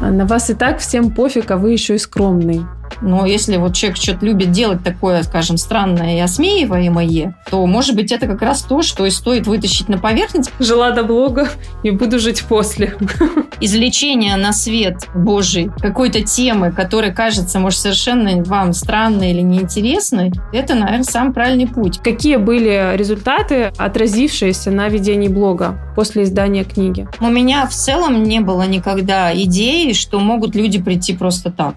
На вас и так всем пофиг, а вы еще и скромный. Но если вот человек что-то любит делать такое, скажем, странное и осмеиваемое, то, может быть, это как раз то, что и стоит вытащить на поверхность. Жила до блога и буду жить после. Извлечение на свет Божий какой-то темы, которая кажется, может, совершенно вам странной или неинтересной, это, наверное, сам правильный путь. Какие были результаты, отразившиеся на ведении блога после издания книги? У меня в целом не было никогда идеи, что могут люди прийти просто так.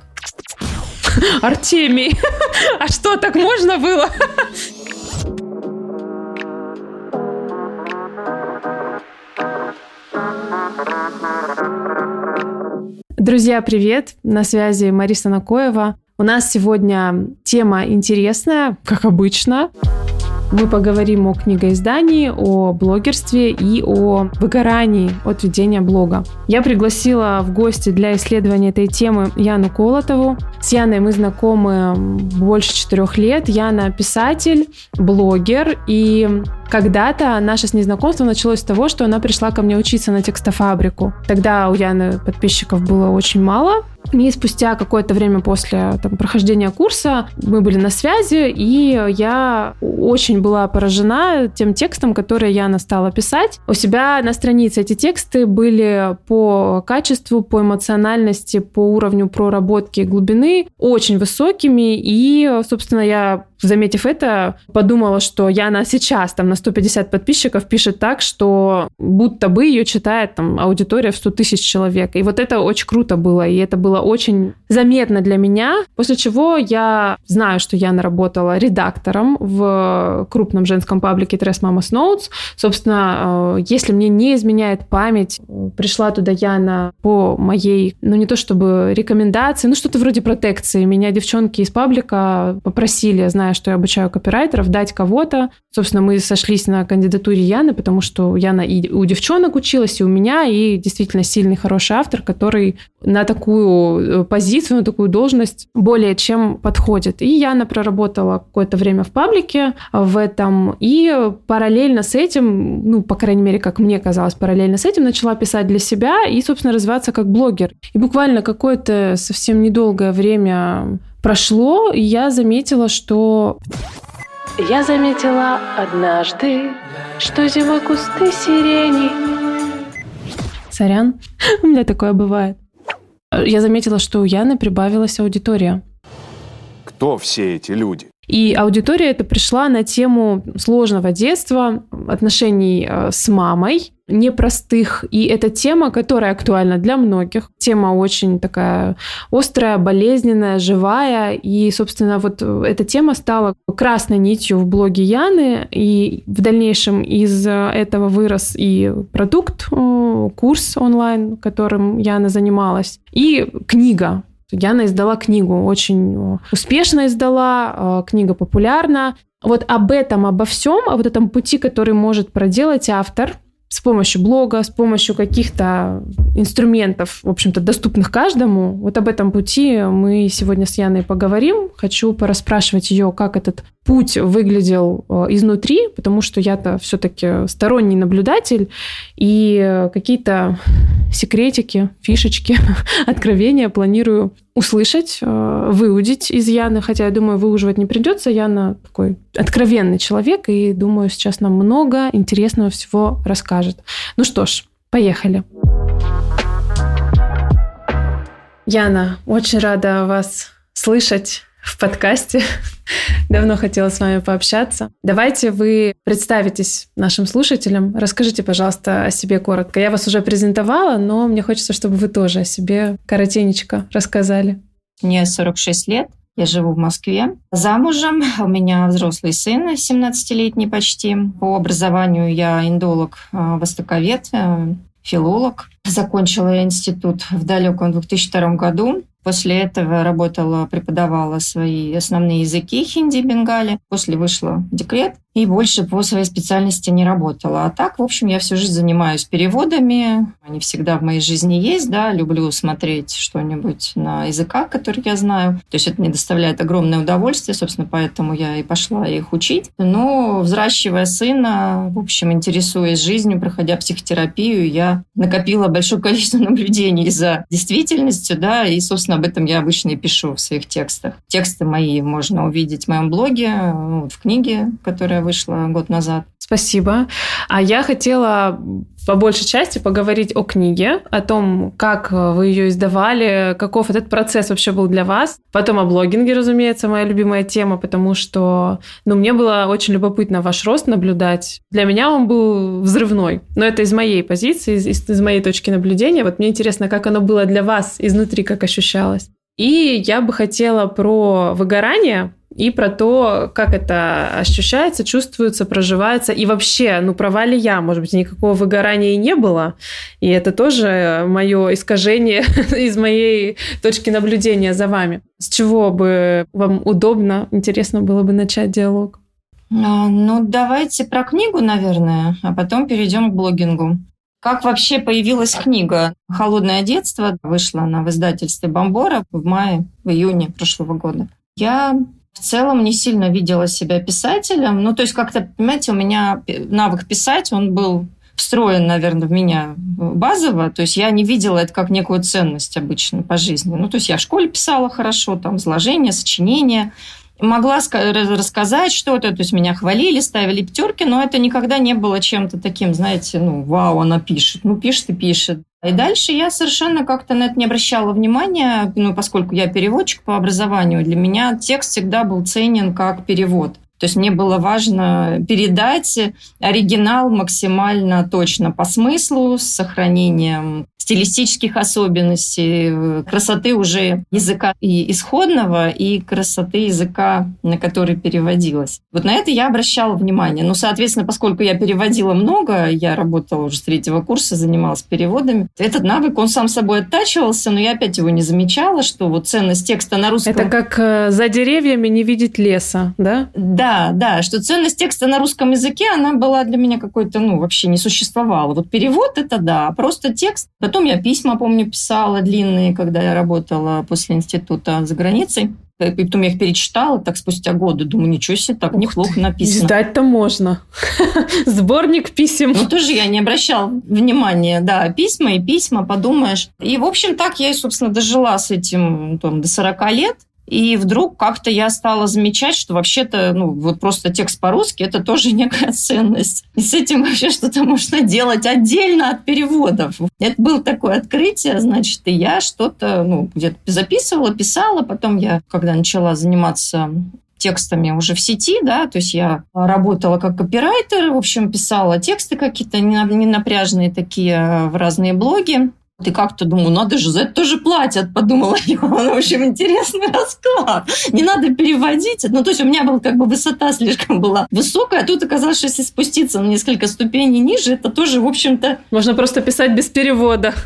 Артемий, а что, так можно было? Друзья, привет! На связи Мариса Накоева. У нас сегодня тема интересная, как обычно. Мы поговорим о книгоиздании, о блогерстве и о выгорании от ведения блога. Я пригласила в гости для исследования этой темы Яну Колотову. С Яной мы знакомы больше четырех лет. Яна писатель, блогер и когда-то наше с ней знакомство началось с того, что она пришла ко мне учиться на текстофабрику. Тогда у Яны подписчиков было очень мало, и спустя какое-то время после там, прохождения курса мы были на связи, и я очень была поражена тем текстом, который Яна стала писать. У себя на странице эти тексты были по качеству, по эмоциональности, по уровню проработки глубины очень высокими, и, собственно, я заметив это, подумала, что Яна сейчас там на 150 подписчиков пишет так, что будто бы ее читает там аудитория в 100 тысяч человек. И вот это очень круто было, и это было очень заметно для меня, после чего я знаю, что Яна работала редактором в крупном женском паблике Трес Mama's Notes. Собственно, э, если мне не изменяет память, пришла туда Яна по моей, ну не то чтобы рекомендации, ну что-то вроде протекции. Меня девчонки из паблика попросили, зная зная, что я обучаю копирайтеров, дать кого-то. Собственно, мы сошлись на кандидатуре Яны, потому что Яна и у девчонок училась, и у меня, и действительно сильный, хороший автор, который на такую э, позицию, на такую должность более чем подходит. И Яна проработала какое-то время в паблике в этом, и параллельно с этим, ну, по крайней мере, как мне казалось, параллельно с этим начала писать для себя и, собственно, развиваться как блогер. И буквально какое-то совсем недолгое время прошло, и я заметила, что... Я заметила однажды, что зимой кусты сирени... Сорян, у меня такое бывает. Я заметила, что у Яны прибавилась аудитория. Кто все эти люди? И аудитория эта пришла на тему сложного детства, отношений э, с мамой, непростых. И это тема, которая актуальна для многих. Тема очень такая острая, болезненная, живая. И, собственно, вот эта тема стала красной нитью в блоге Яны. И в дальнейшем из этого вырос и продукт, э, курс онлайн, которым Яна занималась, и книга Яна издала книгу, очень успешно издала, э, книга популярна. Вот об этом, обо всем, о вот этом пути, который может проделать автор с помощью блога, с помощью каких-то инструментов, в общем-то, доступных каждому. Вот об этом пути мы сегодня с Яной поговорим. Хочу пораспрашивать ее, как этот путь выглядел э, изнутри, потому что я-то все-таки сторонний наблюдатель, и какие-то секретики, фишечки, откровения планирую услышать, э, выудить из Яны, хотя я думаю, выуживать не придется. Яна такой откровенный человек, и думаю, сейчас нам много интересного всего расскажет. Ну что ж, поехали. Яна, очень рада вас слышать в подкасте. Давно хотела с вами пообщаться. Давайте вы представитесь нашим слушателям. Расскажите, пожалуйста, о себе коротко. Я вас уже презентовала, но мне хочется, чтобы вы тоже о себе коротенечко рассказали. Мне 46 лет. Я живу в Москве. Замужем. У меня взрослый сын, 17-летний почти. По образованию я индолог, э, востоковед, э, филолог. Закончила я институт в далеком 2002 году. После этого работала, преподавала свои основные языки хинди, бенгали. После вышла декрет и больше по своей специальности не работала. А так, в общем, я всю жизнь занимаюсь переводами. Они всегда в моей жизни есть, да. Люблю смотреть что-нибудь на языках, которые я знаю. То есть это мне доставляет огромное удовольствие, собственно, поэтому я и пошла их учить. Но взращивая сына, в общем, интересуясь жизнью, проходя психотерапию, я накопила большое количество наблюдений за действительностью, да, и, собственно, об этом я обычно и пишу в своих текстах. Тексты мои можно увидеть в моем блоге, вот, в книге, которая вышла год назад. Спасибо. А я хотела по большей части поговорить о книге, о том, как вы ее издавали, каков этот процесс вообще был для вас. Потом о блогинге, разумеется, моя любимая тема, потому что, ну, мне было очень любопытно ваш рост наблюдать. Для меня он был взрывной, но это из моей позиции, из, из моей точки наблюдения. Вот мне интересно, как оно было для вас изнутри, как ощущалось. И я бы хотела про выгорание и про то, как это ощущается, чувствуется, проживается. И вообще, ну, права ли я? Может быть, никакого выгорания и не было. И это тоже мое искажение из моей точки наблюдения за вами. С чего бы вам удобно, интересно было бы начать диалог? А, ну, давайте про книгу, наверное, а потом перейдем к блогингу. Как вообще появилась книга «Холодное детство»? Вышла она в издательстве «Бомбора» в мае, в июне прошлого года. Я в целом не сильно видела себя писателем. Ну, то есть как-то, понимаете, у меня навык писать, он был встроен, наверное, в меня базово. То есть я не видела это как некую ценность обычно по жизни. Ну, то есть я в школе писала хорошо, там, изложения, сочинения. Могла рассказать что-то, то есть меня хвалили, ставили пятерки, но это никогда не было чем-то таким, знаете, ну, вау, она пишет. Ну, пишет и пишет. И дальше я совершенно как-то на это не обращала внимания, ну, поскольку я переводчик по образованию, для меня текст всегда был ценен как перевод. То есть мне было важно передать оригинал максимально точно по смыслу, с сохранением стилистических особенностей, красоты уже языка и исходного, и красоты языка, на который переводилось. Вот на это я обращала внимание. Ну, соответственно, поскольку я переводила много, я работала уже с третьего курса, занималась переводами, этот навык, он сам собой оттачивался, но я опять его не замечала, что вот ценность текста на русском... Это как э, за деревьями не видеть леса, да? Да, да, да, что ценность текста на русском языке, она была для меня какой-то, ну, вообще не существовала. Вот перевод это да, а просто текст. Потом я письма, помню, писала длинные, когда я работала после института за границей. И потом я их перечитала, так спустя годы. Думаю, ничего себе, так Ух неплохо ты, написано. Издать-то можно. Сборник писем. Ну, тоже я не обращала внимания. Да, письма и письма, подумаешь. И, в общем, так я, собственно, дожила с этим там, до 40 лет. И вдруг как-то я стала замечать, что вообще-то, ну, вот просто текст по-русски – это тоже некая ценность. И с этим вообще что-то можно делать отдельно от переводов. Это было такое открытие, значит, и я что-то, ну, где-то записывала, писала. Потом я, когда начала заниматься текстами уже в сети, да, то есть я работала как копирайтер, в общем, писала тексты какие-то ненапряжные такие в разные блоги. И как-то думаю, надо же, за это тоже платят, подумала я. Ну, в общем, интересный расклад. Не надо переводить. Ну, то есть у меня была как бы высота слишком была высокая, а тут оказалось, что если спуститься на несколько ступеней ниже, это тоже, в общем-то... Можно просто писать без перевода.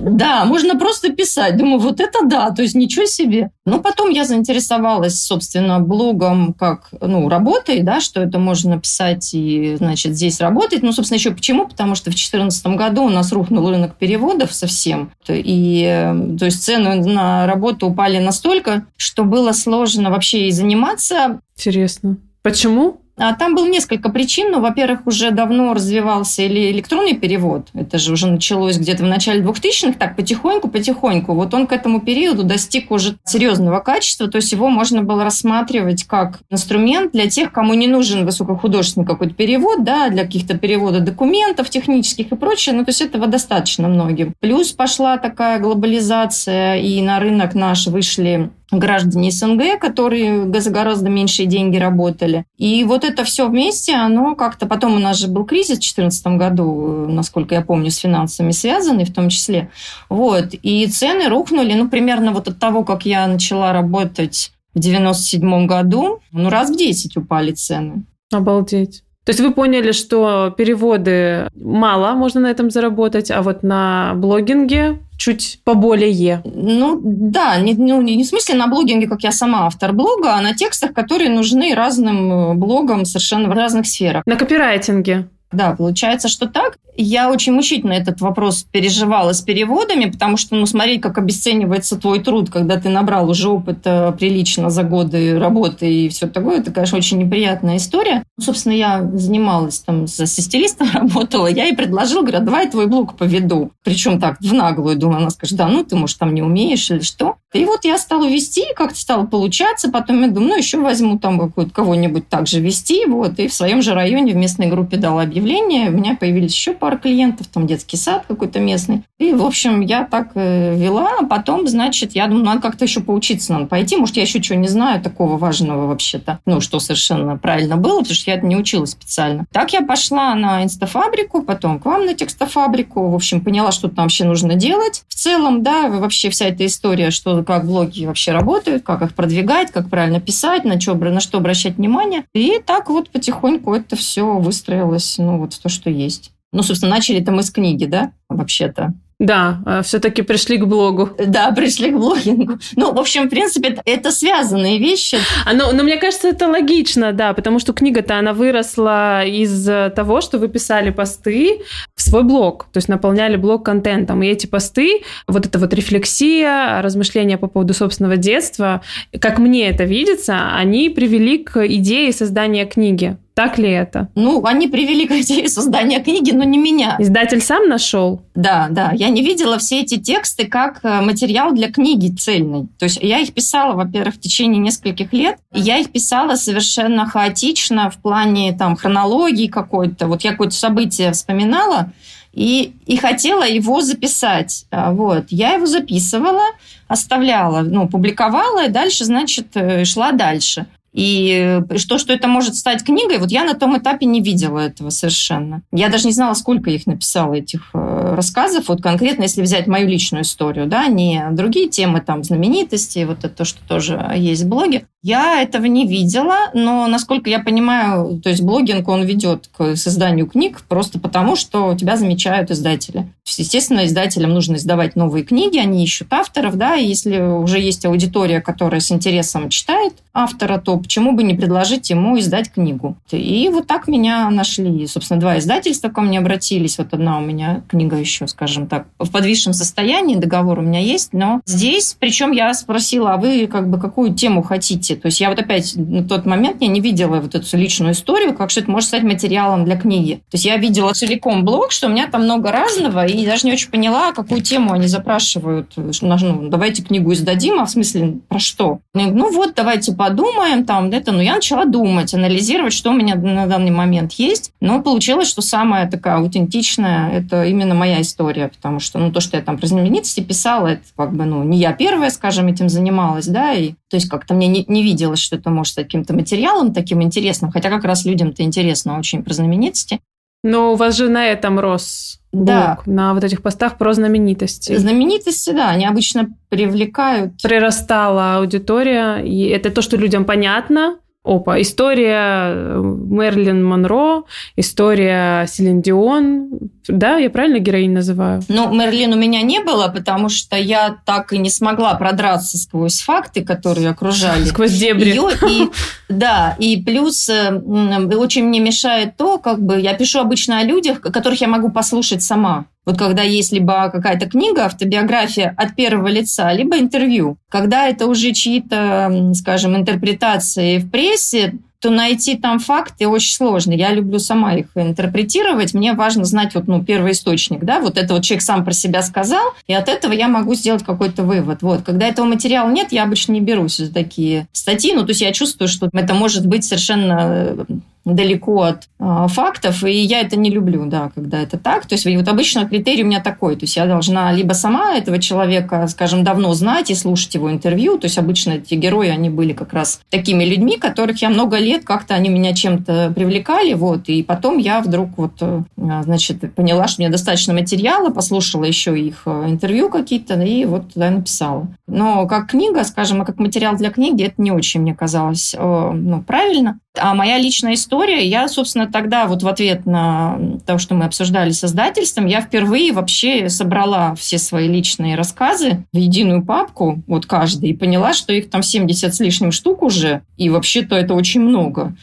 Да, можно просто писать. Думаю, вот это да, то есть ничего себе. Но потом я заинтересовалась, собственно, блогом как, ну, работой, да, что это можно писать и, значит, здесь работать. Ну, собственно, еще почему? Потому что в 2014 году у нас рухнул рынок переводов совсем всем. И то есть цены на работу упали настолько, что было сложно вообще и заниматься. Интересно. Почему? А там было несколько причин. Ну, во-первых, уже давно развивался или электронный перевод. Это же уже началось где-то в начале 2000-х, так потихоньку-потихоньку. Вот он к этому периоду достиг уже серьезного качества. То есть его можно было рассматривать как инструмент для тех, кому не нужен высокохудожественный какой-то перевод, да, для каких-то перевода документов технических и прочее. Ну, то есть этого достаточно многим. Плюс пошла такая глобализация, и на рынок наш вышли граждане СНГ, которые за гораздо меньшие деньги работали. И вот это все вместе, оно как-то... Потом у нас же был кризис в 2014 году, насколько я помню, с финансами связанный в том числе. Вот. И цены рухнули, ну, примерно вот от того, как я начала работать в 97 году, ну, раз в 10 упали цены. Обалдеть. То есть вы поняли, что переводы мало, можно на этом заработать, а вот на блогинге чуть поболее. Ну, да, не, ну, не в смысле на блогинге, как я сама автор блога, а на текстах, которые нужны разным э, блогам совершенно в разных сферах. На копирайтинге. Да, получается, что так. Я очень мучительно этот вопрос переживала с переводами, потому что, ну, смотреть, как обесценивается твой труд, когда ты набрал уже опыта прилично за годы работы и все такое, это, конечно, очень неприятная история. Собственно, я занималась там, с стилистом работала, я ей предложила, говорю, «А давай твой блог поведу. Причем так, в наглую, думаю, она скажет, да, ну, ты, может, там не умеешь или что. И вот я стала вести, как-то стало получаться, потом я думаю, ну, еще возьму там какую-то кого-нибудь также вести, вот, и в своем же районе в местной группе дала объявление, у меня появились еще пара клиентов, там детский сад какой-то местный. И, в общем, я так э, вела, а потом, значит, я думаю, надо как-то еще поучиться, надо пойти. Может, я еще чего не знаю такого важного вообще-то. Ну, что совершенно правильно было, потому что я это не училась специально. Так я пошла на инстафабрику, потом к вам на текстофабрику. В общем, поняла, что там вообще нужно делать. В целом, да, вообще вся эта история, что как блоги вообще работают, как их продвигать, как правильно писать, на, что, на что обращать внимание. И так вот потихоньку это все выстроилось, ну, вот в то, что есть. Ну, собственно, начали-то мы с книги, да, вообще-то. Да, а все-таки пришли к блогу. Да, пришли к блогингу. Ну, в общем, в принципе, это связанные вещи. А, но, но мне кажется, это логично, да, потому что книга-то, она выросла из того, что вы писали посты в свой блог, то есть наполняли блог контентом. И эти посты, вот эта вот рефлексия, размышления по поводу собственного детства, как мне это видится, они привели к идее создания книги. Так ли это? Ну, они привели к идее создания книги, но не меня. Издатель сам нашел? Да, да. Я не видела все эти тексты как э, материал для книги цельной. То есть я их писала, во-первых, в течение нескольких лет. И я их писала совершенно хаотично в плане там хронологии какой-то. Вот я какое-то событие вспоминала, и, и хотела его записать. А, вот. Я его записывала, оставляла, ну, публиковала, и дальше, значит, э, шла дальше. И что, что это может стать книгой, вот я на том этапе не видела этого совершенно. Я даже не знала, сколько их написала, этих э, рассказов. Вот конкретно, если взять мою личную историю, да, не другие темы, там, знаменитости, вот это то, что тоже есть в блоге. Я этого не видела, но, насколько я понимаю, то есть блогинг, он ведет к созданию книг просто потому, что тебя замечают издатели. Естественно, издателям нужно издавать новые книги, они ищут авторов, да, и если уже есть аудитория, которая с интересом читает автора, то почему бы не предложить ему издать книгу? И вот так меня нашли. Собственно, два издательства ко мне обратились. Вот одна у меня книга еще, скажем так, в подвисшем состоянии, договор у меня есть, но здесь, причем я спросила, а вы как бы какую тему хотите? То есть я вот опять на тот момент я не видела вот эту личную историю, как что это может стать материалом для книги. То есть я видела целиком блог, что у меня там много разного, и даже не очень поняла, какую тему они запрашивают. Ну, давайте книгу издадим, а в смысле про что? Ну вот, давайте подумаем, там, это, ну, я начала думать, анализировать, что у меня на данный момент есть. Но получилось, что самая такая аутентичная, это именно моя история, потому что, ну, то, что я там про знаменитости писала, это как бы, ну, не я первая, скажем, этим занималась, да, и то есть как-то мне не, не виделось, что это может каким-то материалом таким интересным, хотя как раз людям-то интересно очень про знаменитости. Но у вас же на этом рос блог, да. на вот этих постах про знаменитости. Знаменитости, да, они обычно привлекают. Прирастала аудитория, и это то, что людям понятно, Опа, история э, Мерлин Монро, история Селин Дион. Да, я правильно героинь называю? Ну, Мерлин у меня не было, потому что я так и не смогла продраться сквозь факты, которые окружали. Сквозь дебри. Ее. И, да, и плюс э, очень мне мешает то, как бы я пишу обычно о людях, которых я могу послушать сама. Вот когда есть либо какая-то книга, автобиография от первого лица, либо интервью. Когда это уже чьи-то, скажем, интерпретации в прессе, то найти там факты очень сложно. Я люблю сама их интерпретировать. Мне важно знать вот, ну, первый источник. Да? Вот это вот человек сам про себя сказал, и от этого я могу сделать какой-то вывод. Вот. Когда этого материала нет, я обычно не берусь за такие статьи. Ну, то есть я чувствую, что это может быть совершенно далеко от э, фактов, и я это не люблю, да, когда это так. То есть вот обычно критерий у меня такой, то есть я должна либо сама этого человека, скажем, давно знать и слушать его интервью, то есть обычно эти герои, они были как раз такими людьми, которых я много лет как-то они меня чем-то привлекали, вот, и потом я вдруг вот, э, значит, поняла, что у меня достаточно материала, послушала еще их э, интервью какие-то, и вот туда написала. Но как книга, скажем, и как материал для книги, это не очень мне казалось ну, правильно. А моя личная история, я, собственно, тогда вот в ответ на то, что мы обсуждали с издательством, я впервые вообще собрала все свои личные рассказы в единую папку, вот каждый, и поняла, что их там 70 с лишним штук уже, и вообще-то это очень много.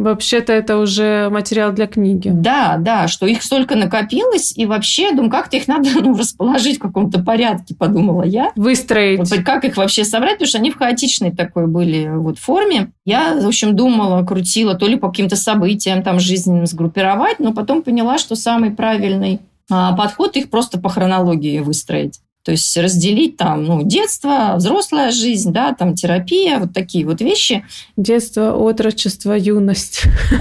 Вообще-то это уже материал для книги. Да, да, что их столько накопилось, и вообще, думаю, как-то их надо ну, расположить в каком-то порядке, подумала я. Выстроить. Вот, как их вообще собрать, потому что они в хаотичной такой были вот форме. Я, в общем, думала, крутила то ли по каким-то событиям там жизненным сгруппировать, но потом поняла, что самый правильный а, подход их просто по хронологии выстроить. То есть разделить там, ну, детство, взрослая жизнь, да, там терапия, вот такие вот вещи. Детство, отрочество, юность.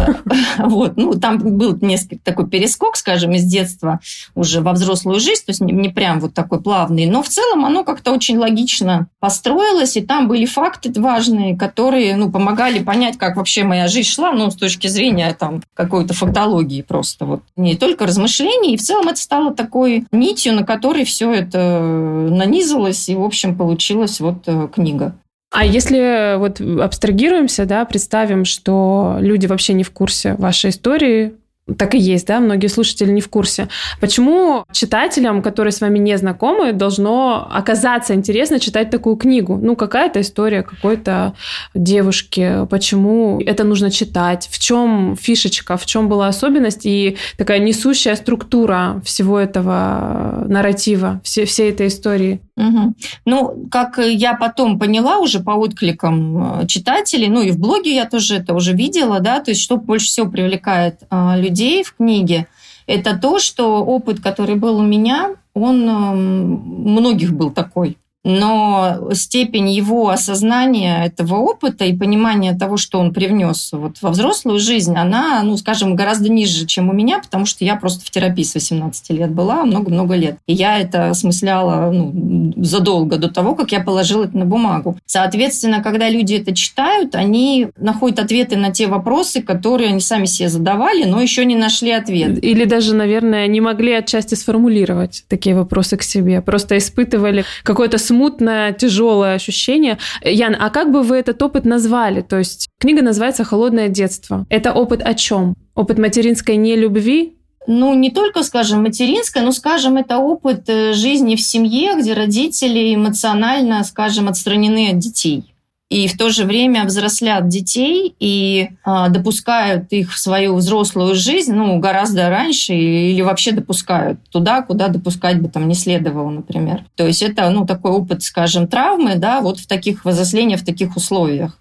Вот, ну, там был несколько такой перескок, скажем, из детства уже во взрослую жизнь, то есть не, прям вот такой плавный, но в целом оно как-то очень логично построилось, и там были факты важные, которые, ну, помогали понять, как вообще моя жизнь шла, ну, с точки зрения там какой-то фактологии просто, вот. Не только размышлений, и в целом это стало такой нитью, на которой все это нанизалось, и, в общем, получилась вот э, книга. А если вот абстрагируемся, да, представим, что люди вообще не в курсе вашей истории, так и есть, да, многие слушатели не в курсе. Почему читателям, которые с вами не знакомы, должно оказаться интересно читать такую книгу? Ну, какая-то история какой-то девушки, почему это нужно читать, в чем фишечка, в чем была особенность и такая несущая структура всего этого нарратива, всей, всей этой истории? Угу. Ну, как я потом поняла уже по откликам э, читателей, ну и в блоге я тоже это уже видела, да, то есть что больше всего привлекает а, людей в книге, это то, что опыт, который был у меня, он многих был такой но степень его осознания этого опыта и понимания того, что он привнес вот во взрослую жизнь, она, ну, скажем, гораздо ниже, чем у меня, потому что я просто в терапии с 18 лет была, много-много лет. И я это осмысляла ну, задолго до того, как я положила это на бумагу. Соответственно, когда люди это читают, они находят ответы на те вопросы, которые они сами себе задавали, но еще не нашли ответ. Или даже, наверное, не могли отчасти сформулировать такие вопросы к себе. Просто испытывали какое-то смутное, тяжелое ощущение. Ян, а как бы вы этот опыт назвали? То есть книга называется «Холодное детство». Это опыт о чем? Опыт материнской нелюбви? Ну, не только, скажем, материнская, но, скажем, это опыт э, жизни в семье, где родители эмоционально, скажем, отстранены от детей и в то же время взрослят детей и а, допускают их в свою взрослую жизнь ну, гораздо раньше или вообще допускают туда, куда допускать бы там не следовало, например. То есть это ну, такой опыт, скажем, травмы, да, вот в таких взросления в таких условиях.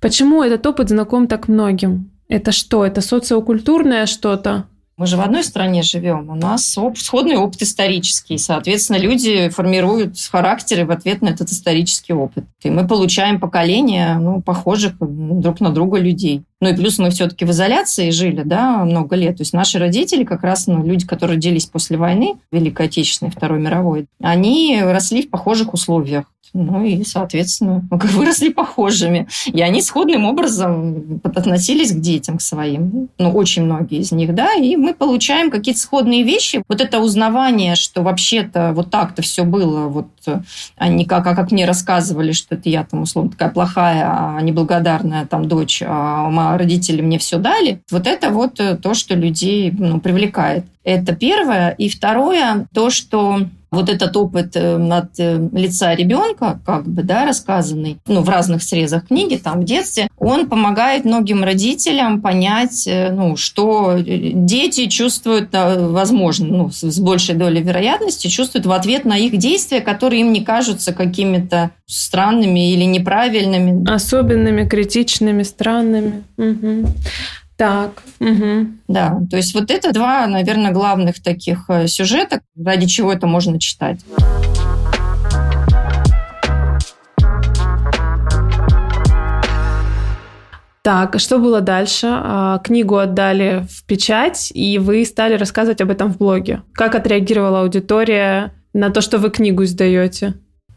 Почему этот опыт знаком так многим? Это что? Это социокультурное что-то? Мы же в одной стране живем, у нас сходный опыт исторический. Соответственно, люди формируют характеры в ответ на этот исторический опыт. И мы получаем поколения ну, похожих друг на друга людей. Ну и плюс мы все-таки в изоляции жили, да, много лет. То есть наши родители, как раз ну, люди, которые родились после войны, Великой Отечественной, Второй мировой, они росли в похожих условиях. Ну и, соответственно, выросли похожими. И они сходным образом относились к детям, к своим. Ну, очень многие из них, да. И мы получаем какие-то сходные вещи. Вот это узнавание, что вообще-то вот так-то все было, вот, а не как, а как мне рассказывали, что это я там, условно, такая плохая, а неблагодарная там дочь, а родители мне все дали, вот это вот э, то, что людей ну, привлекает. Это первое. И второе, то, что вот этот опыт э, от э, лица ребенка, как бы, да, рассказанный, ну, в разных срезах книги, там, в детстве, он помогает многим родителям понять, ну, что дети чувствуют, возможно, ну, с большей долей вероятности, чувствуют в ответ на их действия, которые им не кажутся какими-то странными или неправильными. Особенными, критичными, странными. Угу. Так. Угу. Да, то есть вот это два, наверное, главных таких э, сюжета, ради чего это можно читать. Так, что было дальше? А, книгу отдали в печать, и вы стали рассказывать об этом в блоге. Как отреагировала аудитория на то, что вы книгу издаете?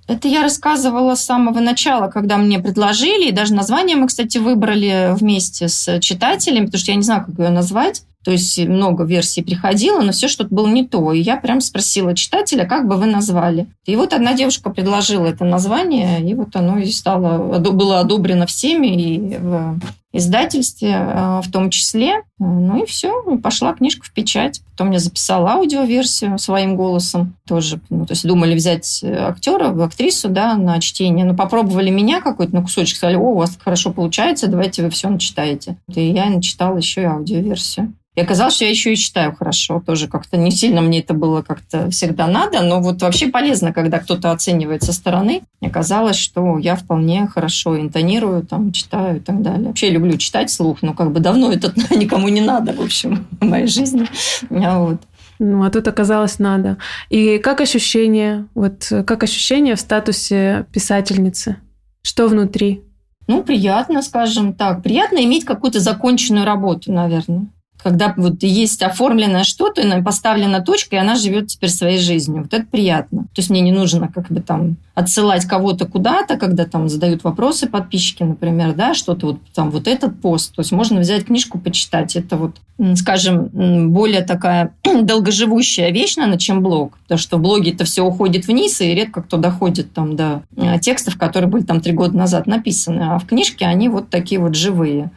Это я рассказывала с самого начала, когда мне предложили, и даже название мы, кстати, выбрали вместе с читателями, потому что я не знаю, как ее назвать. То есть много версий приходило, но все что-то было не то. И я прям спросила читателя, как бы вы назвали. И вот одна девушка предложила это название, и вот оно и стало, было одобрено всеми, и в издательстве э, в том числе. Ну и все, пошла книжка в печать. Потом я записала аудиоверсию своим голосом тоже. Ну, то есть думали взять актера, актрису да, на чтение. Но попробовали меня какой-то на кусочек, сказали, о, у вас хорошо получается, давайте вы все начитаете. И я начитала еще и аудиоверсию. И оказалось, что я еще и читаю хорошо. Тоже как-то не сильно мне это было как-то всегда надо, но вот вообще полезно, когда кто-то оценивает со стороны. И оказалось, что я вполне хорошо интонирую, там, читаю и так далее. Вообще люблю читать слух, но как бы давно это никому не надо, в общем, в моей жизни. А вот. Ну, а тут оказалось надо. И как ощущение, вот как ощущение в статусе писательницы? Что внутри? Ну, приятно, скажем так. Приятно иметь какую-то законченную работу, наверное когда вот есть оформленное что-то, и поставлена точка, и она живет теперь своей жизнью. Вот это приятно. То есть мне не нужно как бы там отсылать кого-то куда-то, когда там задают вопросы подписчики, например, да, что-то вот там вот этот пост. То есть можно взять книжку, почитать. Это вот, скажем, более такая долгоживущая вещь, наверное, чем блог. Потому что в блоге это все уходит вниз, и редко кто доходит там до э, текстов, которые были там три года назад написаны. А в книжке они вот такие вот живые.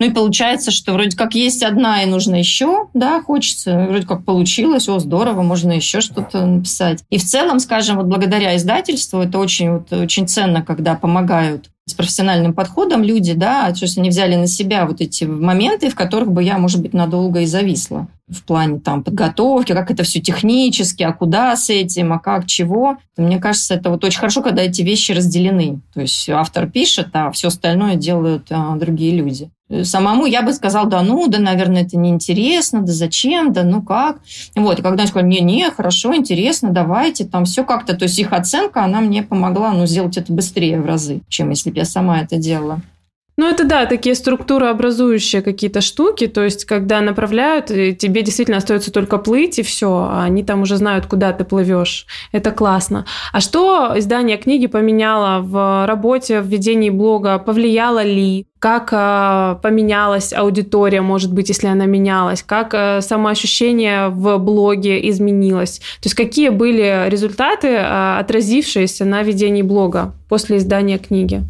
Ну и получается, что вроде как есть одна и нужно еще, да, хочется, вроде как получилось, о, здорово, можно еще что-то написать. И в целом, скажем, вот благодаря издательству это очень, вот, очень ценно, когда помогают с профессиональным подходом люди, да, то есть они взяли на себя вот эти моменты, в которых бы я, может быть, надолго и зависла в плане там подготовки, как это все технически, а куда с этим, а как, чего. Мне кажется, это вот очень хорошо, когда эти вещи разделены. То есть автор пишет, а все остальное делают а, другие люди. Самому я бы сказал, да ну, да, наверное, это неинтересно, да зачем, да ну как. Вот, и когда они сказали, не-не, хорошо, интересно, давайте, там все как-то, то есть их оценка, она мне помогла, ну, сделать это быстрее в разы, чем если бы я сама это делала. Ну, это да, такие структурообразующие какие-то штуки, то есть, когда направляют, тебе действительно остается только плыть, и все, а они там уже знают, куда ты плывешь. Это классно. А что издание книги поменяло в работе, в ведении блога? Повлияло ли? Как э, поменялась аудитория, может быть, если она менялась? Как э, самоощущение в блоге изменилось? То есть, какие были результаты, э, отразившиеся на ведении блога после издания книги?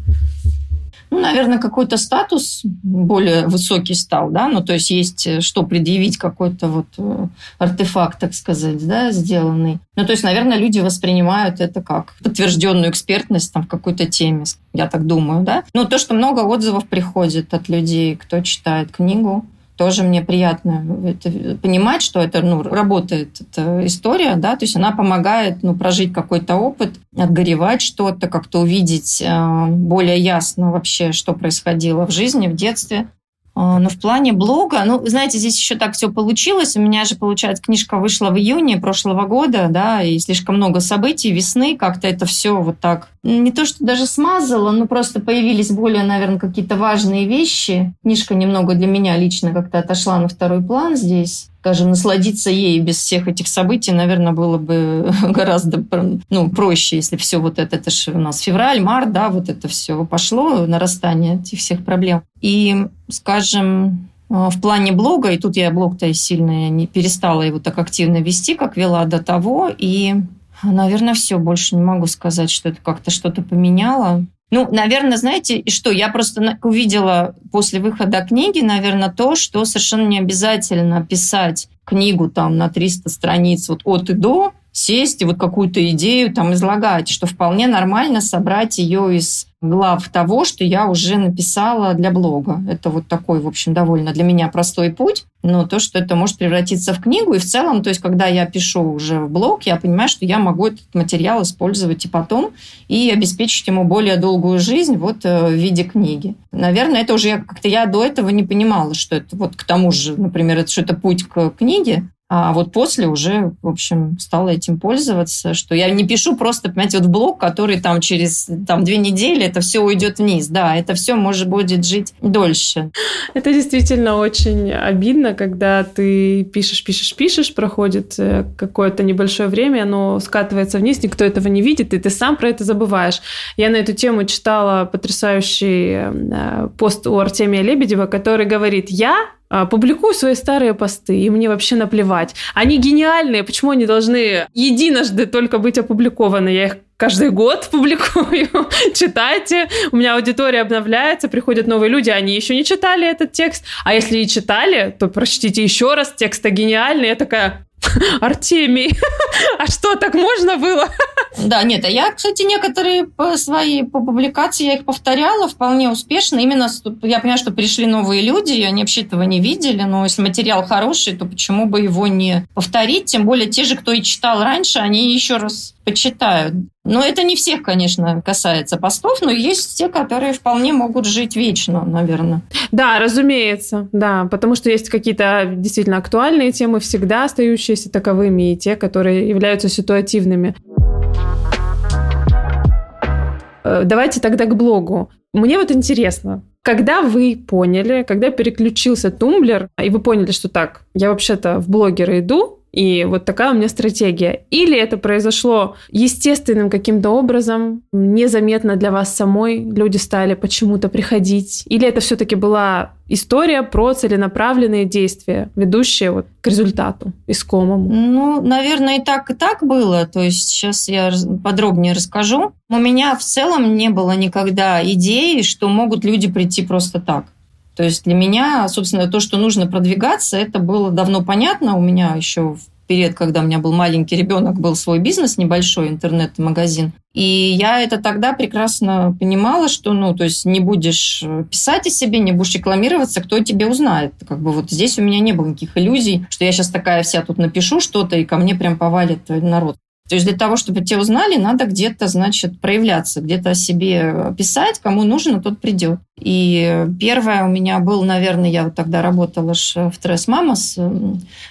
Ну, наверное, какой-то статус более высокий стал, да, ну, то есть есть э, что предъявить, какой-то вот э, артефакт, так сказать, да, сделанный. Ну, то есть, наверное, люди воспринимают это как подтвержденную экспертность там в какой-то теме, я так думаю, да. Ну, то, что много отзывов приходит от людей, кто читает книгу, тоже мне приятно это, понимать, что это ну, работает эта история, да, то есть она помогает ну, прожить какой-то опыт, отгоревать что-то, как-то увидеть э, более ясно вообще, что происходило в жизни, в детстве. А, но в плане блога, ну, знаете, здесь еще так все получилось. У меня же, получается, книжка вышла в июне прошлого года, да, и слишком много событий весны, как-то это все вот так не то, что даже смазала, но просто появились более, наверное, какие-то важные вещи. Книжка немного для меня лично как-то отошла на второй план здесь скажем, насладиться ей без всех этих событий, наверное, было бы гораздо ну, проще, если все вот это, это же у нас февраль, март, да, вот это все пошло, нарастание этих всех проблем. И, скажем, э, в плане блога, и тут я блог-то сильно не перестала его так активно вести, как вела до того, и Наверное, все. Больше не могу сказать, что это как-то что-то поменяло. Ну, наверное, знаете, что? Я просто увидела после выхода книги, наверное, то, что совершенно не обязательно писать книгу там на 300 страниц вот от и до, сесть и вот какую-то идею там излагать, что вполне нормально собрать ее из глав того, что я уже написала для блога. Это вот такой, в общем, довольно для меня простой путь, но то, что это может превратиться в книгу, и в целом, то есть, когда я пишу уже в блог, я понимаю, что я могу этот материал использовать и потом, и обеспечить ему более долгую жизнь вот э, в виде книги. Наверное, это уже как-то я до этого не понимала, что это вот к тому же, например, это, что это путь к книге, а вот после уже, в общем, стала этим пользоваться, что я не пишу просто, понимаете, вот блог, который там через там, две недели это все уйдет вниз. Да, это все может будет жить дольше. Это действительно очень обидно, когда ты пишешь, пишешь, пишешь, проходит э, какое-то небольшое время, оно скатывается вниз, никто этого не видит, и ты сам про это забываешь. Я на эту тему читала потрясающий э, пост у Артемия Лебедева, который говорит, я публикую свои старые посты, и мне вообще наплевать. Они гениальные, почему они должны единожды только быть опубликованы? Я их каждый год публикую. Читайте. У меня аудитория обновляется, приходят новые люди, они еще не читали этот текст. А если и читали, то прочтите еще раз. Тексты гениальные. Я такая, Артемий, а что, так можно было? Да, нет, а я, кстати, некоторые свои публикации, я их повторяла вполне успешно. Именно я понимаю, что пришли новые люди, и они вообще этого не видели, но если материал хороший, то почему бы его не повторить? Тем более те же, кто и читал раньше, они еще раз почитают. Но это не всех, конечно, касается постов, но есть те, которые вполне могут жить вечно, наверное. Да, разумеется, да, потому что есть какие-то действительно актуальные темы, всегда остающиеся таковыми, и те, которые являются ситуативными. Э, давайте тогда к блогу. Мне вот интересно, когда вы поняли, когда переключился тумблер, и вы поняли, что так, я вообще-то в блогеры иду, и вот такая у меня стратегия. Или это произошло естественным каким-то образом, незаметно для вас самой, люди стали почему-то приходить. Или это все-таки была история про целенаправленные действия, ведущие вот к результату искомому? Ну, наверное, и так, и так было. То есть сейчас я подробнее расскажу. У меня в целом не было никогда идеи, что могут люди прийти просто так. То есть для меня, собственно, то, что нужно продвигаться, это было давно понятно. У меня еще в период, когда у меня был маленький ребенок, был свой бизнес небольшой, интернет-магазин. И я это тогда прекрасно понимала, что, ну, то есть не будешь писать о себе, не будешь рекламироваться, кто тебе узнает. Как бы вот здесь у меня не было никаких иллюзий, что я сейчас такая вся тут напишу что-то, и ко мне прям повалит народ. То есть для того, чтобы те узнали, надо где-то, значит, проявляться, где-то о себе писать, кому нужно, тот придет. И первое у меня был, наверное, я вот тогда работала в Тресс Мама с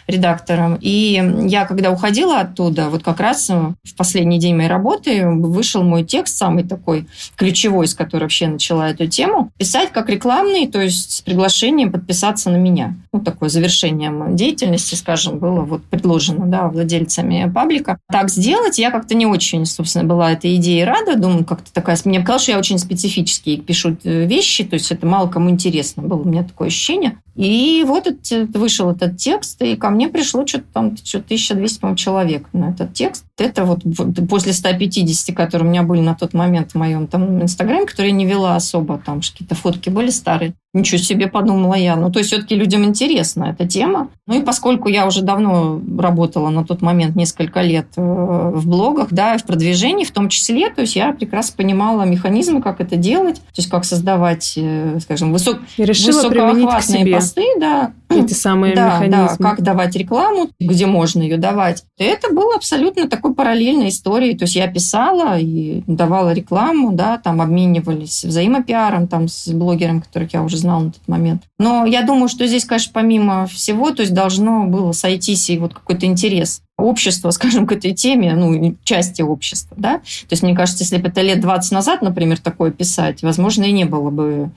редактором, и я, когда уходила оттуда, вот как раз э, в последний день моей работы вышел мой текст, самый такой ключевой, с которого вообще начала эту тему, писать как рекламный, то есть с приглашением подписаться на меня. Ну, такое завершением деятельности, скажем, было вот предложено, да, владельцами паблика. Так сделать я как-то не очень, собственно, была этой идеей рада, думаю, как-то такая... Мне показалось, что я очень специфически пишу э, вещи, вещи, то есть это мало кому интересно было, у меня такое ощущение. И вот этот, вышел этот текст, и ко мне пришло что-то там что 1200 по человек на этот текст. Это вот после 150, которые у меня были на тот момент в моем там инстаграме, которые я не вела особо, там какие-то фотки были старые. Ничего себе, подумала я. Ну, то есть все-таки людям интересна эта тема. Ну и поскольку я уже давно работала на тот момент несколько лет э, в блогах, да, в продвижении в том числе, то есть я прекрасно понимала механизмы, как это делать, то есть как создавать, э, скажем, высок, высокоохватные посты, да. Эти самые да, механизмы. Да, как давать рекламу, где можно ее давать. Это было абсолютно такой параллельной историей. То есть я писала и давала рекламу, да, там обменивались взаимопиаром там с блогером, которых я уже знала на тот момент. Но я думаю, что здесь, конечно, помимо всего, то есть должно было сойтись и вот какой-то интерес общества, скажем, к этой теме, ну, части общества, да. То есть, мне кажется, если бы это лет 20 назад, например, такое писать, возможно, и не было бы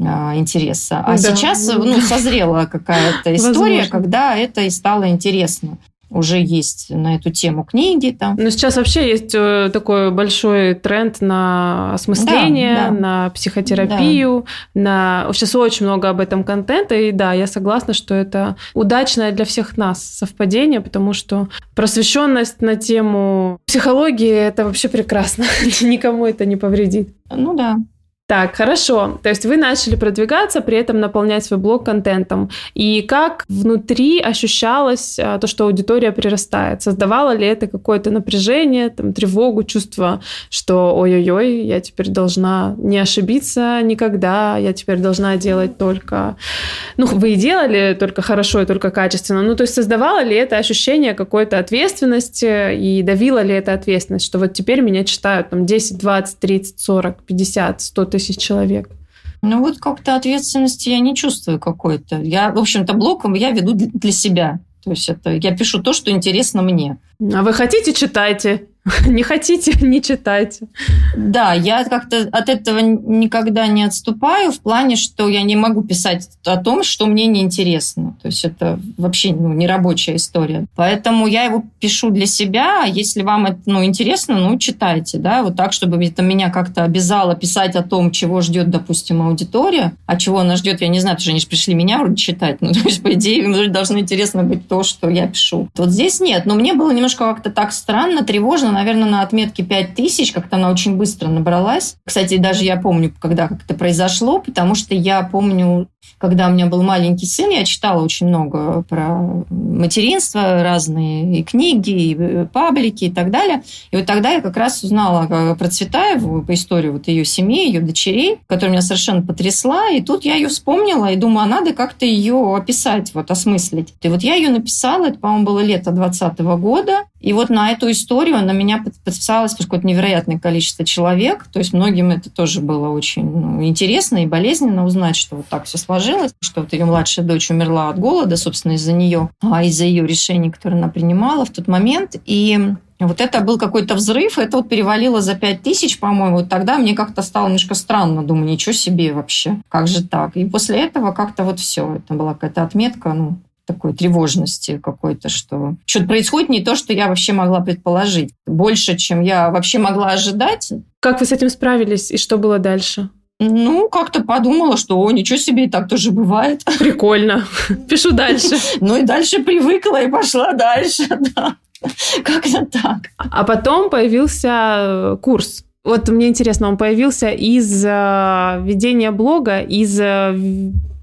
а, интереса. А да. сейчас, ну, созрела какая-то история, возможно. когда это и стало интересно уже есть на эту тему книги там. Но сейчас вообще есть э, такой большой тренд на осмысление, да, да. на психотерапию, да. на сейчас очень много об этом контента, и да, я согласна, что это удачное для всех нас совпадение, потому что просвещенность на тему психологии это вообще прекрасно, никому это не повредит. Ну да. Так, хорошо. То есть вы начали продвигаться, при этом наполнять свой блог контентом. И как внутри ощущалось а, то, что аудитория прирастает? Создавало ли это какое-то напряжение, там, тревогу, чувство, что ой-ой-ой, я теперь должна не ошибиться никогда, я теперь должна делать только... Ну, вы и делали только хорошо и только качественно. Ну, то есть создавало ли это ощущение какой-то ответственности и давило ли это ответственность, что вот теперь меня читают там 10, 20, 30, 40, 50, 100 тысяч тысяч человек. Ну вот как-то ответственности я не чувствую какой-то. Я, в общем-то, блоком я веду для себя. То есть это я пишу то, что интересно мне. А вы хотите, читайте. Не хотите, не читайте. Да, я как-то от этого никогда не отступаю в плане, что я не могу писать о том, что мне неинтересно. То есть это вообще ну, не рабочая история. Поэтому я его пишу для себя. А если вам это ну, интересно, ну, читайте. Да? Вот так, чтобы это меня как-то обязало писать о том, чего ждет, допустим, аудитория, а чего она ждет, я не знаю, потому что они же пришли меня вроде читать. Ну, то есть, по идее, им должно интересно быть то, что я пишу. Вот здесь нет. Но мне было немножко как-то так странно, тревожно, наверное, на отметке 5000, как-то она очень быстро набралась. Кстати, даже я помню, когда как это произошло, потому что я помню, когда у меня был маленький сын, я читала очень много про материнство, разные и книги, и э, паблики и так далее. И вот тогда я как раз узнала про Цветаеву, по истории вот ее семьи, ее дочерей, которая меня совершенно потрясла. И тут я ее вспомнила и думаю, а надо как-то ее описать, вот осмыслить. И вот я ее написала, это, по-моему, было лето 2020 года. И вот на эту историю на меня подписалось какое-то невероятное количество человек. То есть многим это тоже было очень ну, интересно и болезненно узнать, что вот так все сложилось, что вот ее младшая дочь умерла от голода, собственно, из-за нее, а из-за ее решений, которые она принимала в тот момент. И вот это был какой-то взрыв, это вот перевалило за 5 тысяч, по-моему. Вот тогда мне как-то стало немножко странно. Думаю, ничего себе вообще, как же так? И после этого как-то вот все. Это была какая-то отметка, ну, такой тревожности какой-то, что что-то происходит не то, что я вообще могла предположить. Больше, чем я вообще могла ожидать. Как вы с этим справились и что было дальше? Ну, как-то подумала, что, о, ничего себе, и так тоже бывает. Прикольно. Пишу дальше. Ну и дальше привыкла и пошла дальше, да. Как-то так. А потом появился курс. Вот мне интересно, он появился из э, ведения блога, из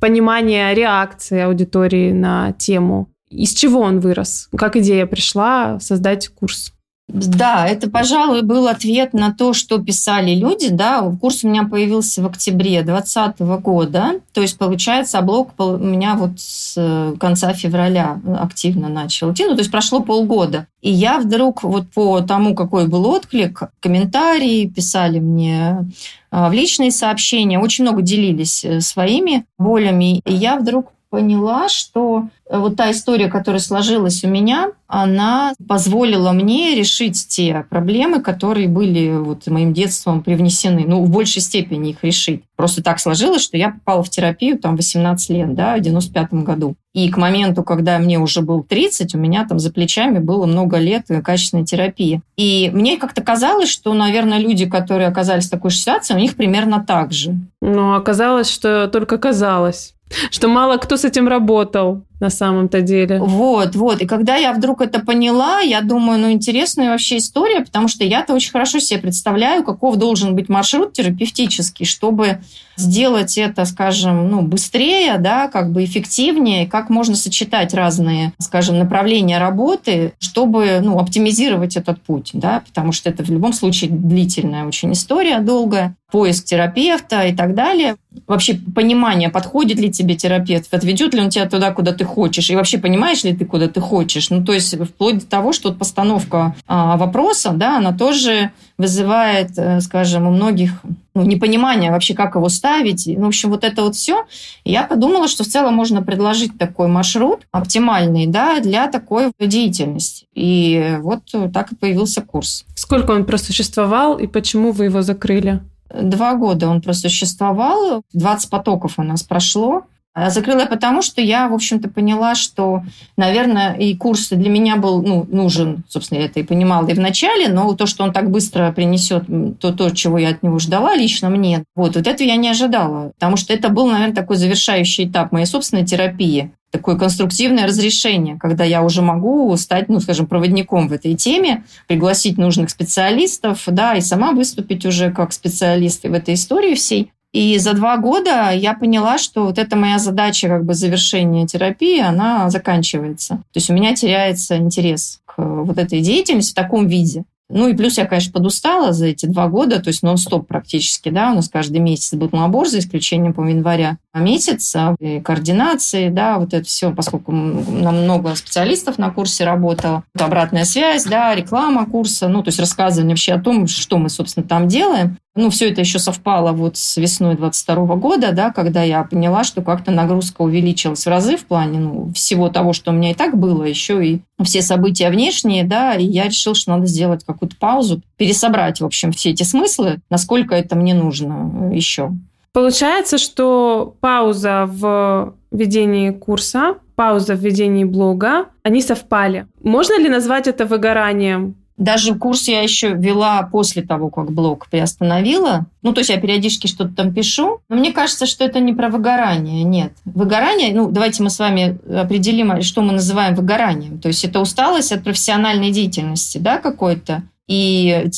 понимания реакции аудитории на тему. Из чего он вырос? Как идея пришла создать курс? Да, это, пожалуй, был ответ на то, что писали люди. Да, курс у меня появился в октябре 2020 года. То есть, получается, блог у меня вот с э, конца февраля активно начал идти. Ну, то есть прошло полгода. И я вдруг вот по тому, какой был отклик, комментарии писали мне э, в личные сообщения, очень много делились э, своими болями. И я вдруг поняла, что вот та история, которая сложилась у меня, она позволила мне решить те проблемы, которые были вот моим детством привнесены, ну, в большей степени их решить. Просто так сложилось, что я попала в терапию там 18 лет, да, в 95 году. И к моменту, когда мне уже был 30, у меня там за плечами было много лет качественной терапии. И мне как-то казалось, что, наверное, люди, которые оказались в такой ситуации, у них примерно так же. Но оказалось, что только казалось. Что мало кто с этим работал на самом-то деле. Вот, вот. И когда я вдруг это поняла, я думаю, ну, интересная вообще история, потому что я-то очень хорошо себе представляю, каков должен быть маршрут терапевтический, чтобы сделать это, скажем, ну, быстрее, да, как бы эффективнее, как можно сочетать разные, скажем, направления работы, чтобы, ну, оптимизировать этот путь, да, потому что это в любом случае длительная очень история, долгая, поиск терапевта и так далее. Вообще понимание, подходит ли тебе терапевт, отведет ли он тебя туда, куда ты хочешь, и вообще понимаешь ли ты, куда ты хочешь. Ну, то есть вплоть до того, что постановка а, вопроса, да, она тоже вызывает, э, скажем, у многих ну, непонимание вообще, как его ставить. Ну, в общем, вот это вот все. я подумала, что в целом можно предложить такой маршрут оптимальный да, для такой деятельности. И вот так и появился курс. Сколько он просуществовал и почему вы его закрыли? Два года он просуществовал, 20 потоков у нас прошло. А закрыла я потому, что я, в общем-то, поняла, что, наверное, и курс для меня был ну, нужен, собственно, я это и понимала и в начале, но то, что он так быстро принесет то, то, чего я от него ждала лично мне, вот, вот этого я не ожидала, потому что это был, наверное, такой завершающий этап моей собственной терапии такое конструктивное разрешение, когда я уже могу стать, ну, скажем, проводником в этой теме, пригласить нужных специалистов, да, и сама выступить уже как специалист в этой истории всей. И за два года я поняла, что вот эта моя задача как бы завершения терапии, она заканчивается. То есть у меня теряется интерес к вот этой деятельности в таком виде. Ну и плюс я, конечно, подустала за эти два года, то есть нон-стоп практически, да, у нас каждый месяц был набор, за исключением, по января. Месяц, и координации, да, вот это все, поскольку нам много специалистов на курсе работало, обратная связь, да, реклама курса, ну, то есть рассказывание вообще о том, что мы, собственно, там делаем. Ну, все это еще совпало вот с весной 22 года, да, когда я поняла, что как-то нагрузка увеличилась в разы в плане ну, всего того, что у меня и так было, еще и все события внешние, да, и я решила, что надо сделать какую-то паузу, пересобрать, в общем, все эти смыслы, насколько это мне нужно еще. Получается, что пауза в ведении курса, пауза в ведении блога, они совпали. Можно ли назвать это выгоранием? Даже курс я еще вела после того, как блог приостановила. Ну, то есть я периодически что-то там пишу. Но мне кажется, что это не про выгорание, нет. Выгорание, ну, давайте мы с вами определим, что мы называем выгоранием. То есть это усталость от профессиональной деятельности, да, какой-то и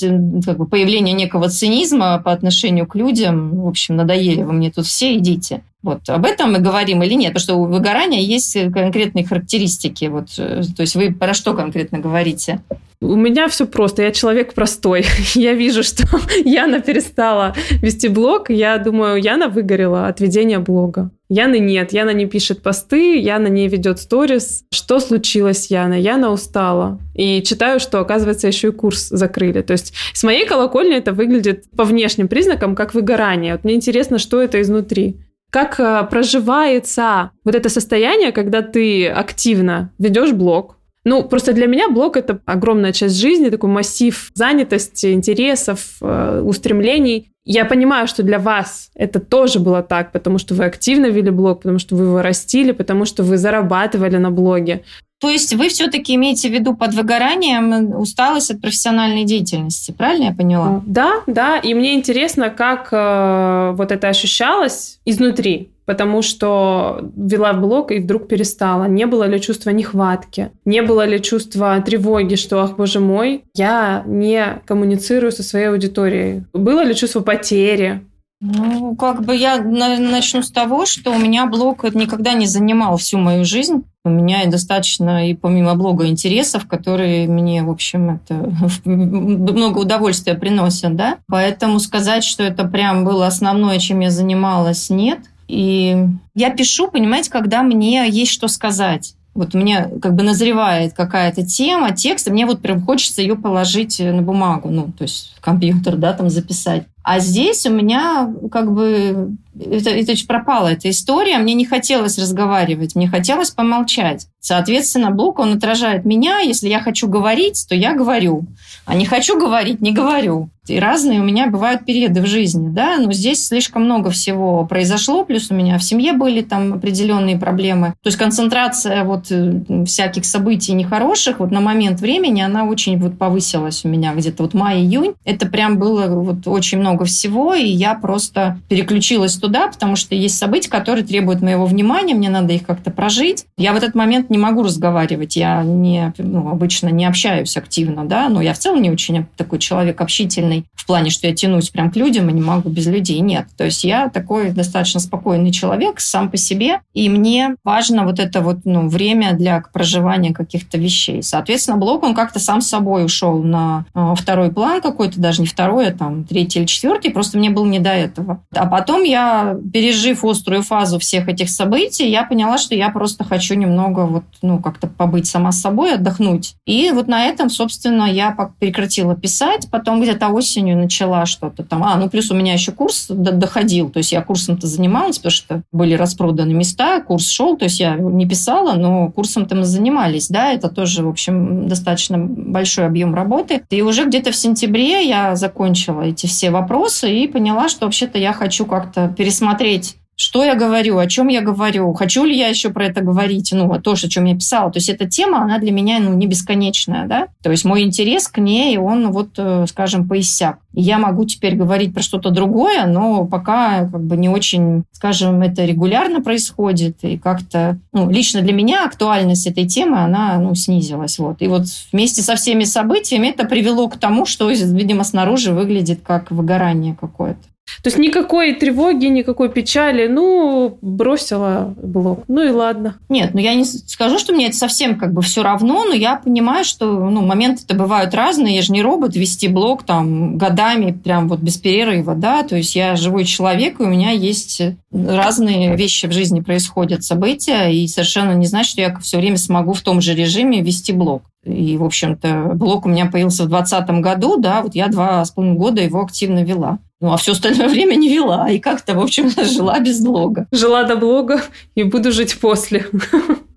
как бы, появление некого цинизма по отношению к людям, в общем, надоели вы мне тут все, идите. Вот об этом мы говорим или нет? Потому что у выгорания есть конкретные характеристики. Вот, э, то есть вы про что конкретно говорите? У меня все просто. Я человек простой. Я вижу, что Яна перестала вести блог. Я думаю, Яна выгорела от ведения блога. Яны нет. Яна не пишет посты, Яна не ведет сторис. Что случилось, Яна? Яна устала. И читаю, что, оказывается, еще и курс закрыли. То есть с моей колокольни это выглядит по внешним признакам как выгорание. Вот мне интересно, что это изнутри. Как э, проживается вот это состояние, когда ты активно ведешь блог, ну, просто для меня блог — это огромная часть жизни, такой массив занятости, интересов, э, устремлений. Я понимаю, что для вас это тоже было так, потому что вы активно вели блог, потому что вы его растили, потому что вы зарабатывали на блоге. То есть вы все-таки имеете в виду под выгоранием усталость от профессиональной деятельности, правильно я поняла? Да, да. И мне интересно, как э, вот это ощущалось изнутри, потому что вела блог и вдруг перестала. Не было ли чувства нехватки? Не было ли чувства тревоги, что, ах, боже мой, я не коммуницирую со своей аудиторией? Было ли чувство потери? Ну, как бы я начну с того, что у меня блог никогда не занимал всю мою жизнь. У меня достаточно и помимо блога интересов, которые мне, в общем, это много удовольствия приносят, да. Поэтому сказать, что это прям было основное, чем я занималась, нет. И я пишу, понимаете, когда мне есть что сказать. Вот у меня как бы назревает какая-то тема, текст, и мне вот прям хочется ее положить на бумагу, ну, то есть в компьютер, да, там записать. А здесь у меня как бы это, это пропала эта история, мне не хотелось разговаривать, мне хотелось помолчать. Соответственно, блок, он отражает меня. Если я хочу говорить, то я говорю. А не хочу говорить, не говорю. И разные у меня бывают периоды в жизни, да, но здесь слишком много всего произошло, плюс у меня в семье были там определенные проблемы. То есть концентрация вот э, всяких событий нехороших вот на момент времени, она очень вот повысилась у меня где-то вот май-июнь. Это прям было вот очень много всего, и я просто переключилась туда, потому что есть события, которые требуют моего внимания, мне надо их как-то прожить. Я в этот момент не могу разговаривать, я не, ну, обычно не общаюсь активно, да, но я в целом не очень такой человек общительный в плане, что я тянусь прям к людям и не могу без людей, нет. То есть я такой достаточно спокойный человек сам по себе, и мне важно вот это вот, ну, время для проживания каких-то вещей. Соответственно, блог, он как-то сам собой ушел на э, второй план какой-то, даже не второй, а там третий или четвертый, просто мне было не до этого. А потом я пережив острую фазу всех этих событий, я поняла, что я просто хочу немного вот, ну, как-то побыть сама с собой, отдохнуть. И вот на этом, собственно, я прекратила писать. Потом где-то осенью начала что-то там. А, ну, плюс у меня еще курс доходил. То есть я курсом-то занималась, потому что были распроданы места, курс шел. То есть я не писала, но курсом-то мы занимались. Да, это тоже, в общем, достаточно большой объем работы. И уже где-то в сентябре я закончила эти все вопросы и поняла, что вообще-то я хочу как-то пересмотреть что я говорю, о чем я говорю, хочу ли я еще про это говорить, ну, то, о чем я писала. То есть эта тема, она для меня, ну, не бесконечная, да. То есть мой интерес к ней, он вот, э, скажем, поиссяк. Я могу теперь говорить про что-то другое, но пока как бы не очень, скажем, это регулярно происходит, и как-то, ну, лично для меня актуальность этой темы, она, ну, снизилась, вот. И вот вместе со всеми событиями это привело к тому, что, видимо, снаружи выглядит как выгорание какое-то. То есть никакой тревоги, никакой печали. Ну, бросила блог. Ну и ладно. Нет, ну я не скажу, что мне это совсем как бы все равно, но я понимаю, что ну, моменты-то бывают разные. Я же не робот вести блог там годами, прям вот без перерыва, да. То есть я живой человек, и у меня есть разные вещи в жизни происходят, события, и совершенно не значит, что я все время смогу в том же режиме вести блог. И, в общем-то, блог у меня появился в 2020 году, да, вот я два с половиной года его активно вела. Ну, а все остальное время не вела. И как-то, в общем, жила без блога. Жила до блога и буду жить после.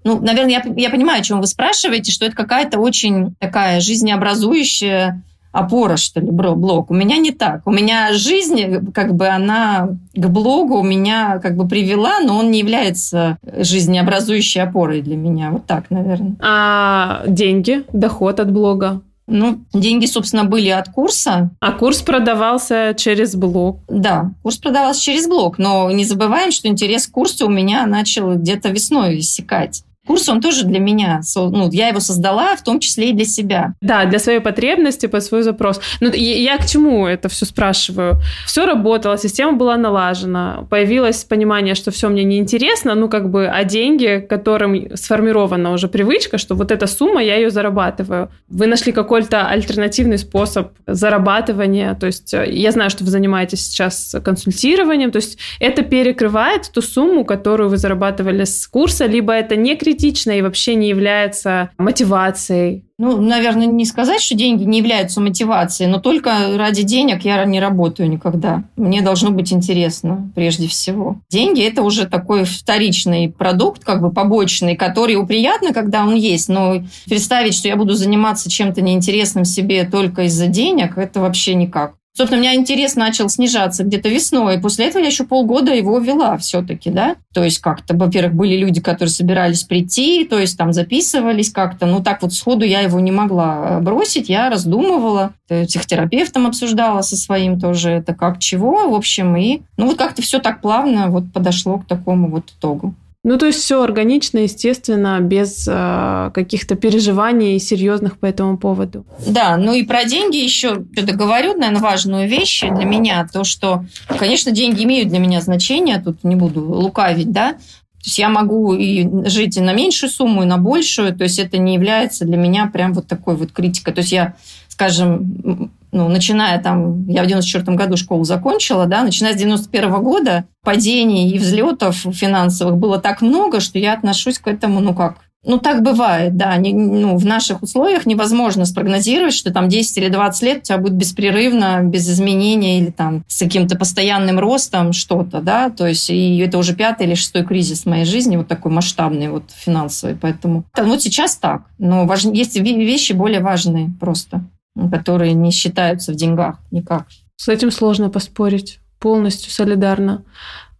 Ну, наверное, я, я понимаю, о чем вы спрашиваете, что это какая-то очень такая жизнеобразующая опора, что ли, блог. У меня не так. У меня жизнь, как бы она к блогу у меня как бы привела, но он не является жизнеобразующей опорой для меня. Вот так, наверное. А деньги, доход от блога? Ну, деньги, собственно, были от курса. А курс продавался через блог. Да, курс продавался через блог, но не забываем, что интерес к курсу у меня начал где-то весной иссякать курс, он тоже для меня, ну, я его создала, в том числе и для себя. Да, для своей потребности, под свой запрос. Ну, я к чему это все спрашиваю? Все работало, система была налажена, появилось понимание, что все мне неинтересно, ну, как бы, а деньги, которым сформирована уже привычка, что вот эта сумма, я ее зарабатываю. Вы нашли какой-то альтернативный способ зарабатывания, то есть э, я знаю, что вы занимаетесь сейчас консультированием, то есть это перекрывает ту сумму, которую вы зарабатывали с курса, либо это не критично критично и вообще не является мотивацией? Ну, наверное, не сказать, что деньги не являются мотивацией, но только ради денег я не работаю никогда. Мне должно быть интересно, прежде всего. Деньги – это уже такой вторичный продукт, как бы побочный, который приятно, когда он есть, но представить, что я буду заниматься чем-то неинтересным себе только из-за денег, это вообще никак. Собственно, у меня интерес начал снижаться где-то весной. После этого я еще полгода его вела все-таки, да. То есть как-то, во-первых, были люди, которые собирались прийти, то есть там записывались как-то. Ну так вот сходу я его не могла э, бросить. Я раздумывала, психотерапевтом обсуждала со своим тоже это как чего, в общем. И ну вот как-то все так плавно вот подошло к такому вот итогу. Ну, то есть все органично, естественно, без э, каких-то переживаний серьезных по этому поводу. Да, ну и про деньги еще что-то говорю, наверное, важную вещь для меня, то, что, конечно, деньги имеют для меня значение, тут не буду лукавить, да, то есть я могу и жить и на меньшую сумму, и на большую. То есть это не является для меня прям вот такой вот критикой. То есть я, скажем, ну, начиная там, я в 94 году школу закончила, да, начиная с 91 -го года падений и взлетов финансовых было так много, что я отношусь к этому, ну, как ну, так бывает, да. Не, ну, в наших условиях невозможно спрогнозировать, что там 10 или 20 лет у тебя будет беспрерывно, без изменения или там с каким-то постоянным ростом что-то, да. То есть и это уже пятый или шестой кризис в моей жизни, вот такой масштабный, вот финансовый. Поэтому вот сейчас так. Но важ... есть вещи более важные просто которые не считаются в деньгах никак. С этим сложно поспорить. Полностью солидарно.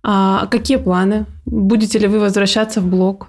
А какие планы? Будете ли вы возвращаться в блог?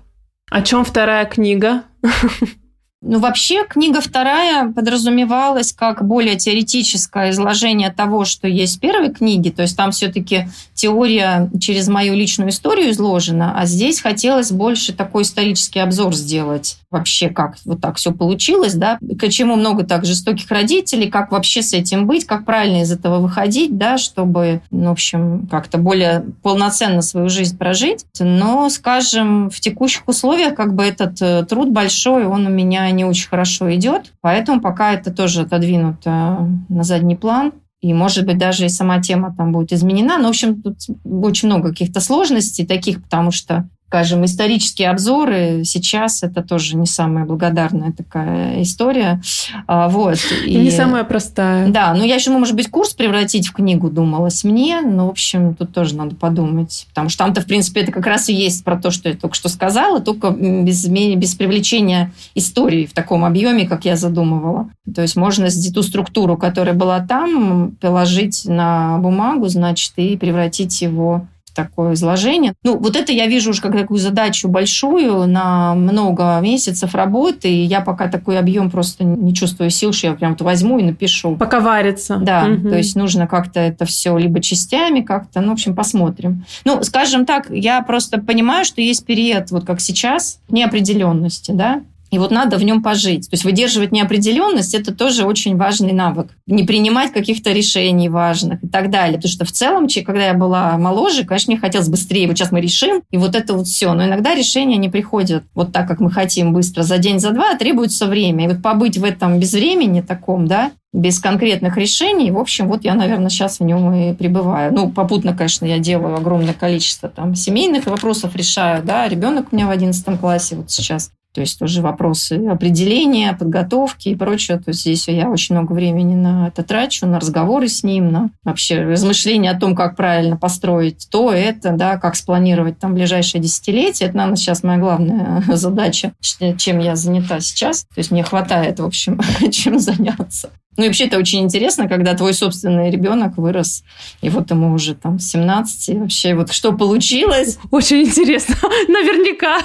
О чем вторая книга? Ну, вообще, книга вторая подразумевалась как более теоретическое изложение того, что есть в первой книге. То есть там все-таки теория через мою личную историю изложена, а здесь хотелось больше такой исторический обзор сделать. Вообще, как вот так все получилось, да, к чему много так жестоких родителей, как вообще с этим быть, как правильно из этого выходить, да, чтобы, ну, в общем, как-то более полноценно свою жизнь прожить. Но, скажем, в текущих условиях как бы этот э, труд большой, он у меня не очень хорошо идет, поэтому пока это тоже отодвинуто на задний план. И, может быть, даже и сама тема там будет изменена. Но, в общем, тут очень много каких-то сложностей таких, потому что скажем, исторические обзоры сейчас это тоже не самая благодарная такая история. А, вот. И, и не самая простая. Да, ну я еще, может быть, курс превратить в книгу думалась мне, но, в общем, тут тоже надо подумать, потому что там-то, в принципе, это как раз и есть про то, что я только что сказала, только без, без привлечения истории в таком объеме, как я задумывала. То есть можно ту структуру, которая была там, положить на бумагу, значит, и превратить его такое изложение. Ну, вот это я вижу уже как такую задачу большую на много месяцев работы, и я пока такой объем просто не чувствую сил, что я прям то возьму и напишу. Пока варится. Да, угу. то есть нужно как-то это все либо частями как-то, ну, в общем, посмотрим. Ну, скажем так, я просто понимаю, что есть период, вот как сейчас, неопределенности, да, И вот надо в нем пожить. То есть выдерживать неопределенность – это тоже очень важный навык. Не принимать каких-то решений важных и так далее. Потому что в целом, когда я была моложе, конечно, мне хотелось быстрее. Вот сейчас мы решим, и вот это вот все. Но иногда решения не приходят вот так, как мы хотим быстро, за день, за два, а требуется время. И вот побыть в этом безвремени таком, да, без конкретных решений. В общем, вот я, наверное, сейчас в нем и пребываю. Ну, попутно, конечно, я делаю огромное количество там семейных вопросов решаю, да, ребенок у меня в 11 классе вот сейчас. То есть тоже вопросы определения, подготовки и прочее. То есть здесь я очень много времени на это трачу, на разговоры с ним, на вообще размышления о том, как правильно построить то, это, да, как спланировать там ближайшее десятилетие. Это, наверное, сейчас моя главная задача, чем я занята сейчас. То есть мне хватает, в общем, чем заняться. Ну и вообще это очень интересно, когда твой собственный ребенок вырос, и вот ему уже там 17, и вообще вот что получилось. Очень интересно, наверняка.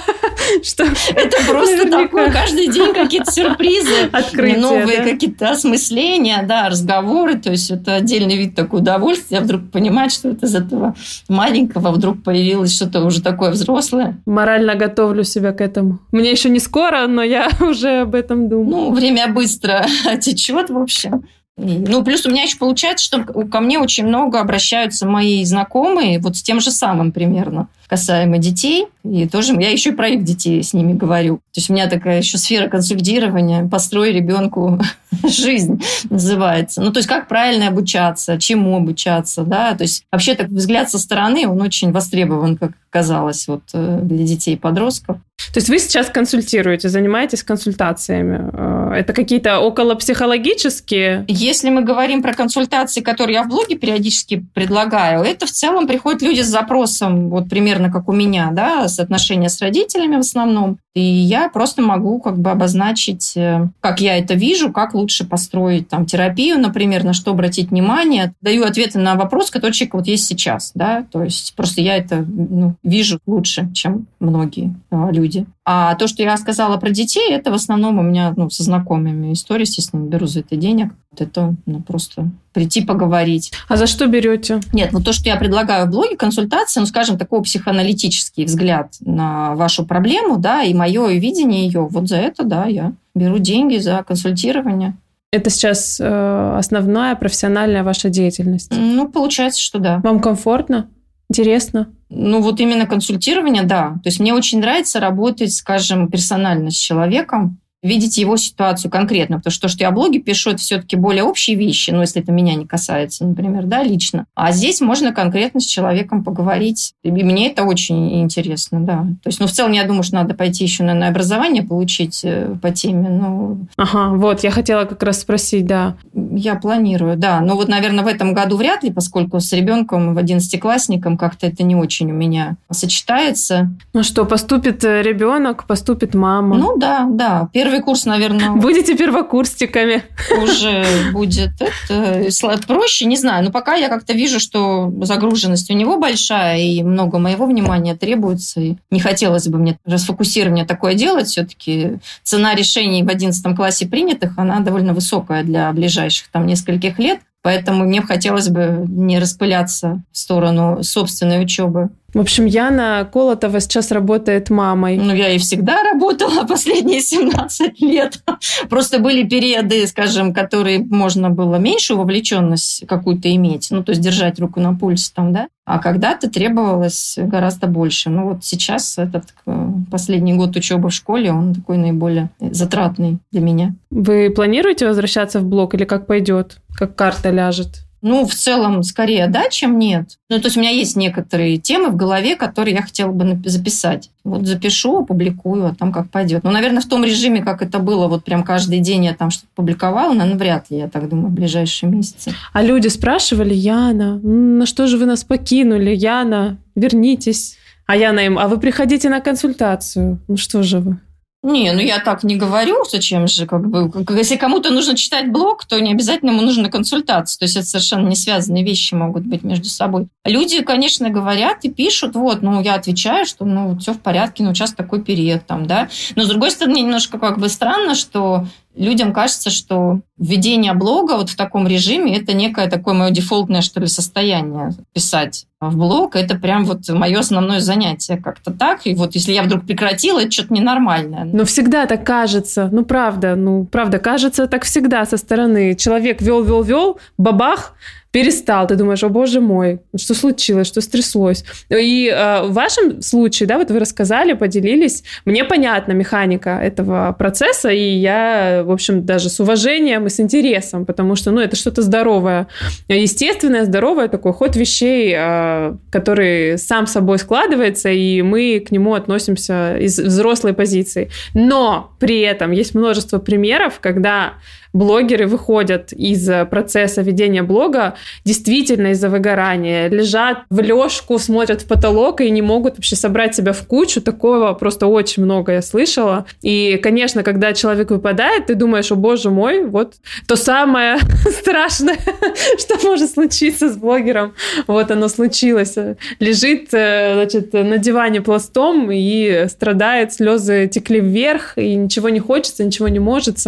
Что... Это просто наверняка. такое, каждый день какие-то сюрпризы, Открытия, новые да? какие-то осмысления, да, разговоры, то есть это отдельный вид такого удовольствия, вдруг понимать, что это из этого маленького вдруг появилось что-то уже такое взрослое. Морально готовлю себя к этому. Мне еще не скоро, но я уже об этом думаю. Ну, время быстро течет, в общем, общем. Ну, плюс у меня еще получается, что ко мне очень много обращаются мои знакомые вот с тем же самым примерно касаемо детей. И тоже я еще и про их детей с ними говорю. То есть у меня такая еще сфера консультирования «Построй ребенку жизнь» называется. Ну, то есть как правильно обучаться, чему обучаться, да. То есть вообще так взгляд со стороны, он очень востребован, как казалось, вот э, для детей и подростков. То есть вы сейчас консультируете, занимаетесь консультациями. Э, это какие-то околопсихологические? Если мы говорим про консультации, которые я в блоге периодически предлагаю, это в целом приходят люди с запросом, вот примерно как у меня, да, с отношения с родителями в основном. И я просто могу как бы обозначить, э, как я это вижу, как лучше построить там терапию, например, на что обратить внимание. Даю ответы на вопрос, который человек вот есть сейчас, да, то есть просто я это ну, вижу лучше, чем многие а, люди. А то, что я сказала про детей, это в основном у меня ну, со знакомыми истории, естественно, беру за это денег. Вот это ну, просто прийти поговорить. А за что берете? Нет, ну то, что я предлагаю в блоге, консультация, ну, скажем, такой психоаналитический взгляд на вашу проблему, да, и мое видение ее, вот за это, да, я беру деньги за консультирование. Это сейчас э, основная профессиональная ваша деятельность? Ну, получается, что да. Вам комфортно? Интересно? Ну, вот именно консультирование, да. То есть мне очень нравится работать, скажем, персонально с человеком, видеть его ситуацию конкретно. Потому что то, что я в блоге пишу, это все-таки более общие вещи, ну, если это меня не касается, например, да, лично. А здесь можно конкретно с человеком поговорить. И мне это очень интересно, да. То есть, ну, в целом, я думаю, что надо пойти еще, на образование получить э, по теме. Ну, ага, вот, я хотела как раз спросить, да. Я планирую, да. Но вот, наверное, в этом году вряд ли, поскольку с ребенком, в одиннадцатиклассником как-то это не очень у меня сочетается. Ну что, поступит э, ребенок, поступит мама. Ну да, да. Первый первый курс, наверное... Будете первокурсниками. Уже будет это проще, не знаю. Но пока я как-то вижу, что загруженность у него большая, и много моего внимания требуется. И не хотелось бы мне расфокусирование такое делать. Все-таки цена решений в 11 классе принятых, она довольно высокая для ближайших там нескольких лет. Поэтому мне хотелось бы не распыляться в сторону собственной учебы. В общем, Яна Колотова сейчас работает мамой. Ну, я и всегда работала последние 17 лет. Просто были периоды, скажем, которые можно было меньшую вовлеченность какую-то иметь, ну, то есть держать руку на пульсе там, да, а когда-то требовалось гораздо больше. Ну, вот сейчас этот э, последний год учебы в школе, он такой наиболее затратный для меня. Вы планируете возвращаться в блок или как пойдет? Как карта ляжет? Ну, в целом, скорее да, чем нет. Ну, то есть у меня есть некоторые темы в голове, которые я хотела бы записать. Вот запишу, опубликую, а там как пойдет. Ну, наверное, в том режиме, как это было, вот прям каждый день я там что-то публиковала, наверное, вряд ли, я так думаю, в ближайшие месяцы. А люди спрашивали, Яна, на что же вы нас покинули? Яна, вернитесь. А Яна им, а вы приходите на консультацию. Ну что же вы? Не, ну я так не говорю, зачем же, как бы, если кому-то нужно читать блог, то не обязательно ему нужна консультация, то есть это совершенно не связанные вещи могут быть между собой. Люди, конечно, говорят и пишут, вот, ну я отвечаю, что ну все в порядке, ну сейчас такой период там, да, но с другой стороны немножко как бы странно, что людям кажется, что введение блога вот в таком режиме это некое такое мое дефолтное, что ли, состояние. Писать в блог это прям вот мое основное занятие как-то так. И вот если я вдруг прекратила, это что-то ненормальное. Но всегда так кажется. Ну, правда, ну, правда, кажется так всегда со стороны. Человек вел, вел, вел, бабах, перестал, ты думаешь, о боже мой, что случилось, что стряслось. И э, в вашем случае, да, вот вы рассказали, поделились, мне понятна механика этого процесса, и я, в общем, даже с уважением и с интересом, потому что, ну, это что-то здоровое, естественное, здоровое, такой ход вещей, э, который сам собой складывается, и мы к нему относимся из взрослой позиции. Но при этом есть множество примеров, когда блогеры выходят из процесса ведения блога действительно из-за выгорания, лежат в лёжку, смотрят в потолок и не могут вообще собрать себя в кучу. Такого просто очень много я слышала. И, конечно, когда человек выпадает, ты думаешь, о боже мой, вот то самое страшное, что может случиться с блогером. Вот оно случилось. Лежит, э, значит, на диване пластом и страдает, слезы текли вверх, и ничего не хочется, ничего не может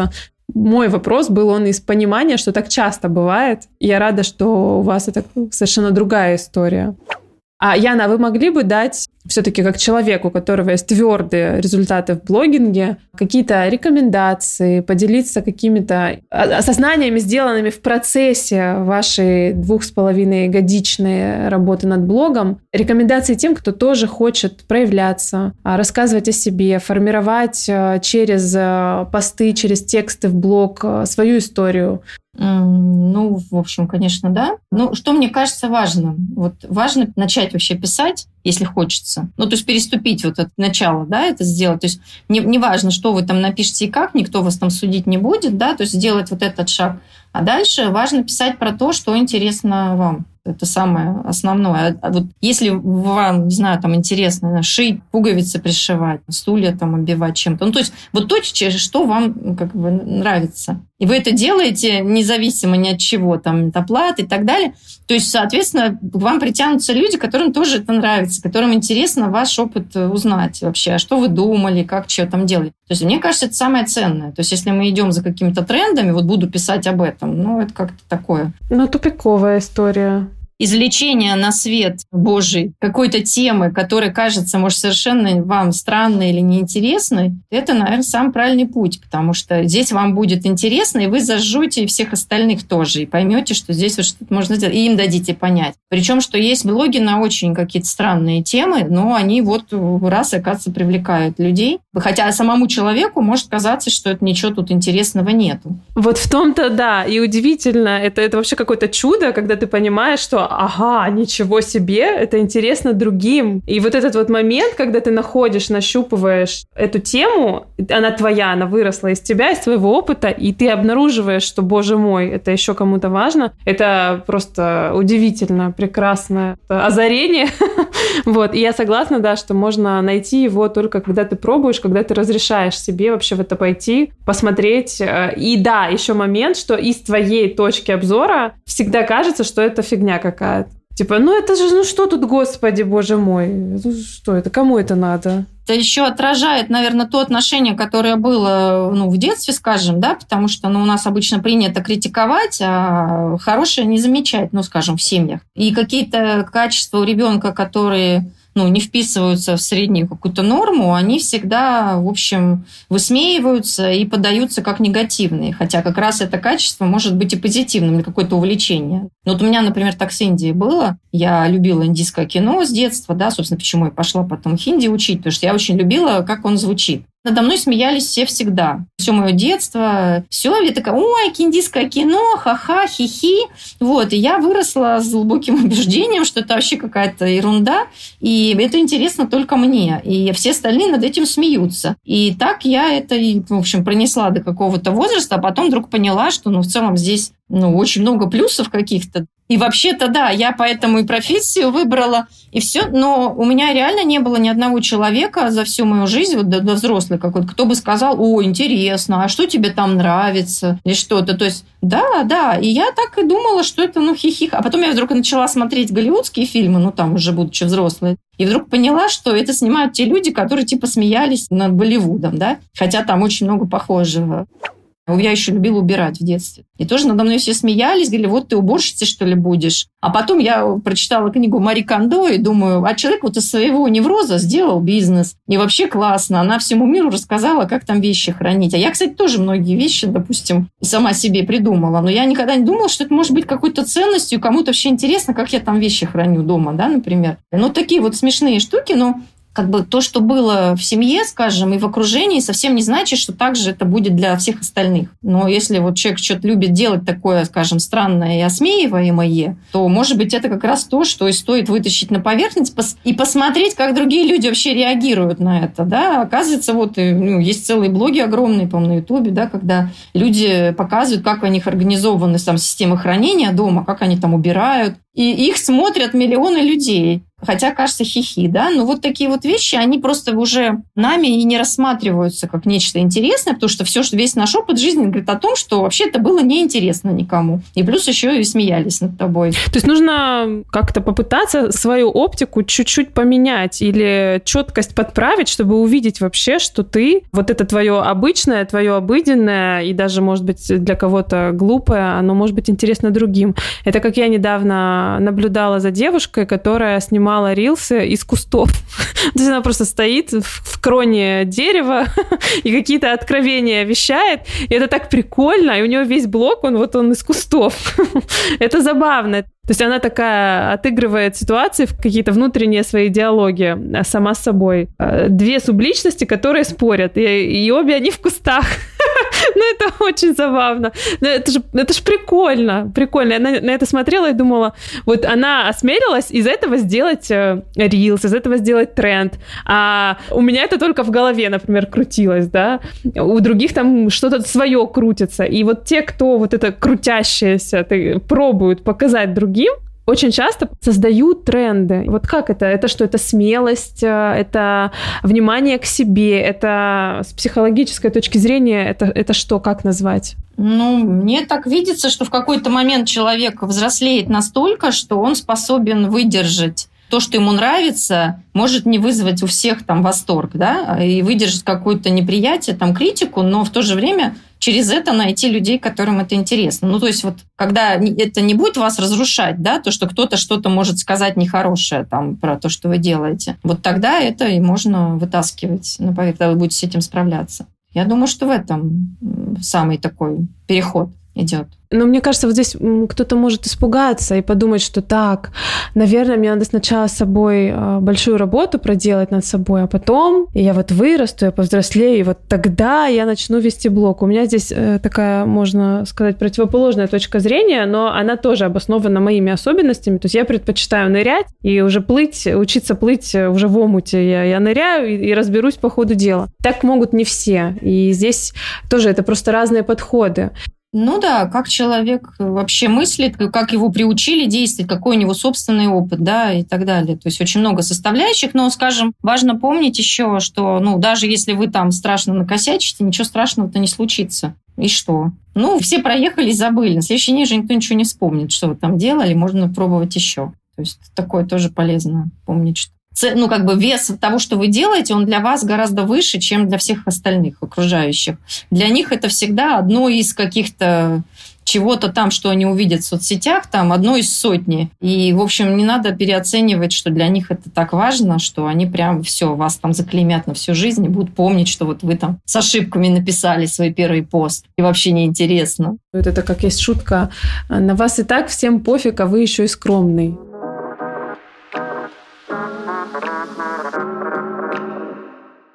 мой вопрос был он из понимания, что так часто бывает. Я рада, что у вас это совершенно другая история. А, Яна, вы могли бы дать все-таки как человеку, у которого есть твердые результаты в блогинге, какие-то рекомендации, поделиться какими-то осознаниями, сделанными в процессе вашей двух с половиной годичной работы над блогом, рекомендации тем, кто тоже хочет проявляться, а, рассказывать о себе, формировать а, через а, посты, через тексты в блог свою историю, ну, в общем, конечно, да. Ну, что мне кажется важным? Вот важно начать вообще писать, если хочется. Ну, то есть переступить вот от начала, да, это сделать. То есть не, не важно, что вы там напишете и как, никто вас там судить не будет, да, то есть сделать вот этот шаг. А дальше важно писать про то, что интересно вам. Это самое основное. А вот если вам, не знаю, там интересно шить, пуговицы пришивать, стулья там обивать чем-то, ну то есть вот то, что вам как бы нравится. И вы это делаете независимо ни от чего, там, от оплаты и так далее. То есть, соответственно, к вам притянутся люди, которым тоже это нравится, которым интересно ваш опыт узнать вообще, а что вы думали, как что там делали. То есть, мне кажется, это самое ценное. То есть, если мы идем за какими-то трендами, вот буду писать об этом, ну, это как-то такое. Ну, тупиковая история извлечение на свет Божий какой-то темы, которая кажется, может, совершенно вам странной или неинтересной, это, наверное, самый правильный путь, потому что здесь вам будет интересно, и вы зажжете всех остальных тоже, и поймете, что здесь вот что-то можно сделать, и им дадите понять. Причем, что есть блоги на очень какие-то странные темы, но они вот раз, оказывается, привлекают людей. Хотя самому человеку может казаться, что это ничего тут интересного нету. Вот в том-то, да, и удивительно, это, это вообще какое-то чудо, когда ты понимаешь, что ага, ничего себе, это интересно другим. И вот этот вот момент, когда ты находишь, нащупываешь эту тему, она твоя, она выросла из тебя, из твоего опыта, и ты обнаруживаешь, что, боже мой, это еще кому-то важно, это просто удивительно, прекрасное озарение. вот, и я согласна, да, что можно найти его только когда ты пробуешь, когда ты разрешаешь себе вообще в это пойти, посмотреть. Э, и да, еще момент, что из твоей точки обзора всегда кажется, что это фигня как какая-то. Типа, ну это же, ну что тут, господи, боже мой, ну что это, кому это надо? Это еще отражает, наверное, то отношение, которое было ну, в детстве, скажем, да, потому что ну, у нас обычно принято критиковать, а хорошее не замечать, ну, скажем, в семьях. И какие-то качества у ребенка, которые ну, не вписываются в среднюю какую-то норму, они всегда, в общем, высмеиваются и подаются как негативные. Хотя как раз это качество может быть и позитивным для какое-то увлечение. Ну, вот у меня, например, так с Индией было. Я любила индийское кино с детства, да, собственно, почему я пошла потом хинди учить, потому что я очень любила, как он звучит. Надо мной смеялись все всегда. Все мое детство. Все, я такая, ой, индийское кино, ха-ха, хи-хи. Вот, и я выросла с глубоким убеждением, что это вообще какая-то ерунда, и это интересно только мне. И все остальные над этим смеются. И так я это, в общем, пронесла до какого-то возраста, а потом вдруг поняла, что, ну, в целом здесь ну, очень много плюсов каких-то. И вообще-то, да, я поэтому и профессию выбрала, и все. Но у меня реально не было ни одного человека за всю мою жизнь, вот до, до взрослой какой-то, кто бы сказал, о, интересно, а что тебе там нравится, или что-то. То есть, да, да. И я так и думала, что это, ну, хихих. А потом я вдруг начала смотреть голливудские фильмы, ну, там уже будучи взрослой. И вдруг поняла, что это снимают те люди, которые типа смеялись над Болливудом, да, хотя там очень много похожего. Я еще любила убирать в детстве. И тоже надо мной все смеялись, говорили, вот ты уборщицей, что ли, будешь. А потом я прочитала книгу Мари Кондо и думаю, а человек вот из своего невроза сделал бизнес. И вообще классно. Она всему миру рассказала, как там вещи хранить. А я, кстати, тоже многие вещи, допустим, сама себе придумала. Но я никогда не думала, что это может быть какой-то ценностью. Кому-то вообще интересно, как я там вещи храню дома, да, например. Ну, такие вот смешные штуки, но как бы то, что было в семье, скажем, и в окружении, совсем не значит, что также это будет для всех остальных. Но если вот человек что-то любит делать такое, скажем, странное и осмеиваемое, то, может быть, это как раз то, что и стоит вытащить на поверхность и посмотреть, как другие люди вообще реагируют на это. Да? Оказывается, вот ну, есть целые блоги огромные, по-моему, на Ютубе, да, когда люди показывают, как у них организованы там, системы хранения дома, как они там убирают, и их смотрят миллионы людей. Хотя, кажется, хихи, да? Но вот такие вот вещи, они просто уже нами и не рассматриваются как нечто интересное, потому что все, что весь наш опыт жизни говорит о том, что вообще это было неинтересно никому. И плюс еще и смеялись над тобой. То есть нужно как-то попытаться свою оптику чуть-чуть поменять или четкость подправить, чтобы увидеть вообще, что ты, вот это твое обычное, твое обыденное и даже, может быть, для кого-то глупое, оно может быть интересно другим. Это как я недавно наблюдала за девушкой, которая снимала рилсы из кустов. То есть она просто стоит в кроне дерева и какие-то откровения вещает. И это так прикольно. И у нее весь блок, он вот он из кустов. это забавно. То есть она такая отыгрывает ситуации в какие-то внутренние свои диалоги а, сама с собой. А, две субличности, которые спорят, и, и обе они в кустах. ну, это очень забавно. Но это же, это же прикольно, прикольно. Я на, на это смотрела и думала, вот она осмелилась из этого сделать э, рилс, из этого сделать тренд. А у меня это только в голове, например, крутилось, да. У других там что-то свое крутится. И вот те, кто вот это крутящееся пробуют показать другим, очень часто создают тренды. Вот как это? Это что? Это смелость, э, это внимание к себе, это с психологической точки зрения, это, это что, как назвать? Ну, мне так видится, что в какой-то момент человек взрослеет настолько, что он способен выдержать то, что ему нравится, может не вызвать у всех там восторг, да, и выдержать какое-то неприятие, там, критику, но в то же время через это найти людей, которым это интересно. Ну, то есть вот когда это не будет вас разрушать, да, то, что кто-то что-то может сказать нехорошее там про то, что вы делаете, вот тогда это и можно вытаскивать, ну, когда вы будете с этим справляться. Я думаю, что в этом самый такой переход идет. Но мне кажется, вот здесь кто-то может испугаться и подумать, что так, наверное, мне надо сначала с собой а, большую работу проделать над собой, а потом я вот вырасту, я повзрослею, и вот тогда я начну вести блог. У меня здесь э, такая, можно сказать, противоположная точка зрения, но она тоже обоснована моими особенностями. То есть я предпочитаю нырять и уже плыть, учиться плыть уже в омуте. Я, я ныряю и, и разберусь по ходу дела. Так могут не все. И здесь тоже это просто разные подходы. Ну да, как человек вообще мыслит, как его приучили действовать, какой у него собственный опыт, да, и так далее. То есть очень много составляющих, но, скажем, важно помнить еще, что, ну, даже если вы там страшно накосячите, ничего страшного-то не случится. И что? Ну, все проехали и забыли. На следующий день же никто ничего не вспомнит, что вы там делали, можно пробовать еще. То есть такое тоже полезно помнить, что ну, как бы вес того, что вы делаете, он для вас гораздо выше, чем для всех остальных окружающих. Для них это всегда одно из каких-то чего-то там, что они увидят в соцсетях, там одно из сотни. И, в общем, не надо переоценивать, что для них это так важно, что они прям все, вас там заклеймят на всю жизнь и будут помнить, что вот вы там с ошибками написали свой первый пост. И вообще неинтересно. Вот это как есть шутка. На вас и так всем пофиг, а вы еще и скромный.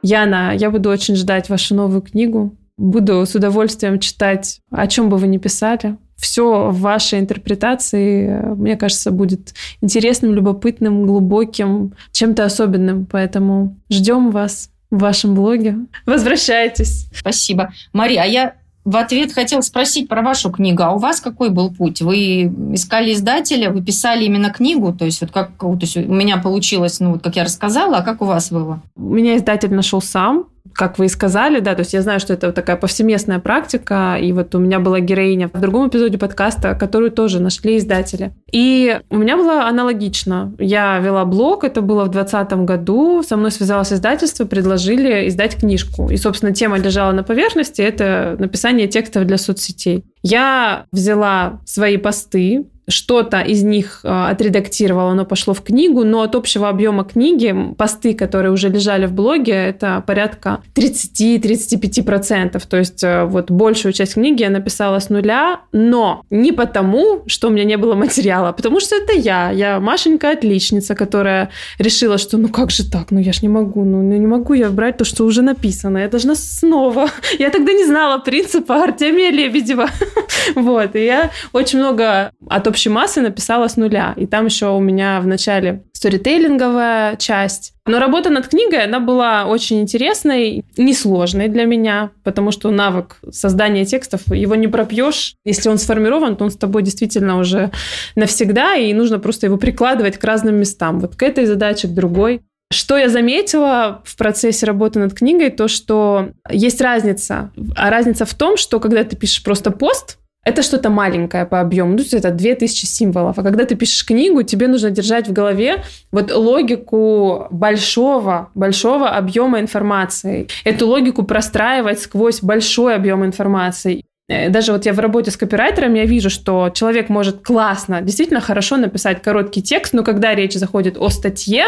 Яна, я буду очень ждать вашу новую книгу. Буду с удовольствием читать, о чем бы вы ни писали. Все в вашей интерпретации, мне кажется, будет интересным, любопытным, глубоким, чем-то особенным. Поэтому ждем вас в вашем блоге. Возвращайтесь. Спасибо. Мария, а я в ответ хотел спросить про вашу книгу. А у вас какой был путь? Вы искали издателя, вы писали именно книгу? То есть вот как то есть у меня получилось, ну вот как я рассказала, а как у вас было? Меня издатель нашел сам. Как вы и сказали, да, то есть я знаю, что это вот такая повсеместная практика, и вот у меня была героиня в другом эпизоде подкаста, которую тоже нашли издатели. И у меня было аналогично. Я вела блог, это было в 2020 году, со мной связалось издательство, предложили издать книжку. И, собственно, тема лежала на поверхности, это написание текстов для соцсетей. Я взяла свои посты, что-то из них э, отредактировала, оно пошло в книгу, но от общего объема книги посты, которые уже лежали в блоге, это порядка 30-35%. То есть э, вот большую часть книги я написала с нуля, но не потому, что у меня не было материала, а потому что это я. Я Машенька отличница, которая решила, что ну как же так, ну я ж не могу, ну, ну не могу я брать то, что уже написано, я должна снова. Я тогда не знала принципа Артемия Лебедева. Вот, и я очень много от общей массы написала с нуля. И там еще у меня в начале сторителлинговая часть. Но работа над книгой, она была очень интересной, несложной для меня, потому что навык создания текстов, его не пропьешь. Если он сформирован, то он с тобой действительно уже навсегда, и нужно просто его прикладывать к разным местам. Вот к этой задаче, к другой. Что я заметила в процессе работы над книгой, то, что есть разница. А разница в том, что когда ты пишешь просто пост, это что-то маленькое по объему, ну, это 2000 символов. А когда ты пишешь книгу, тебе нужно держать в голове вот логику большого, большого объема информации. Эту логику простраивать сквозь большой объем информации. Э, даже вот я в работе с копирайтером, я вижу, что человек может классно, действительно хорошо написать короткий текст, но когда речь заходит о статье,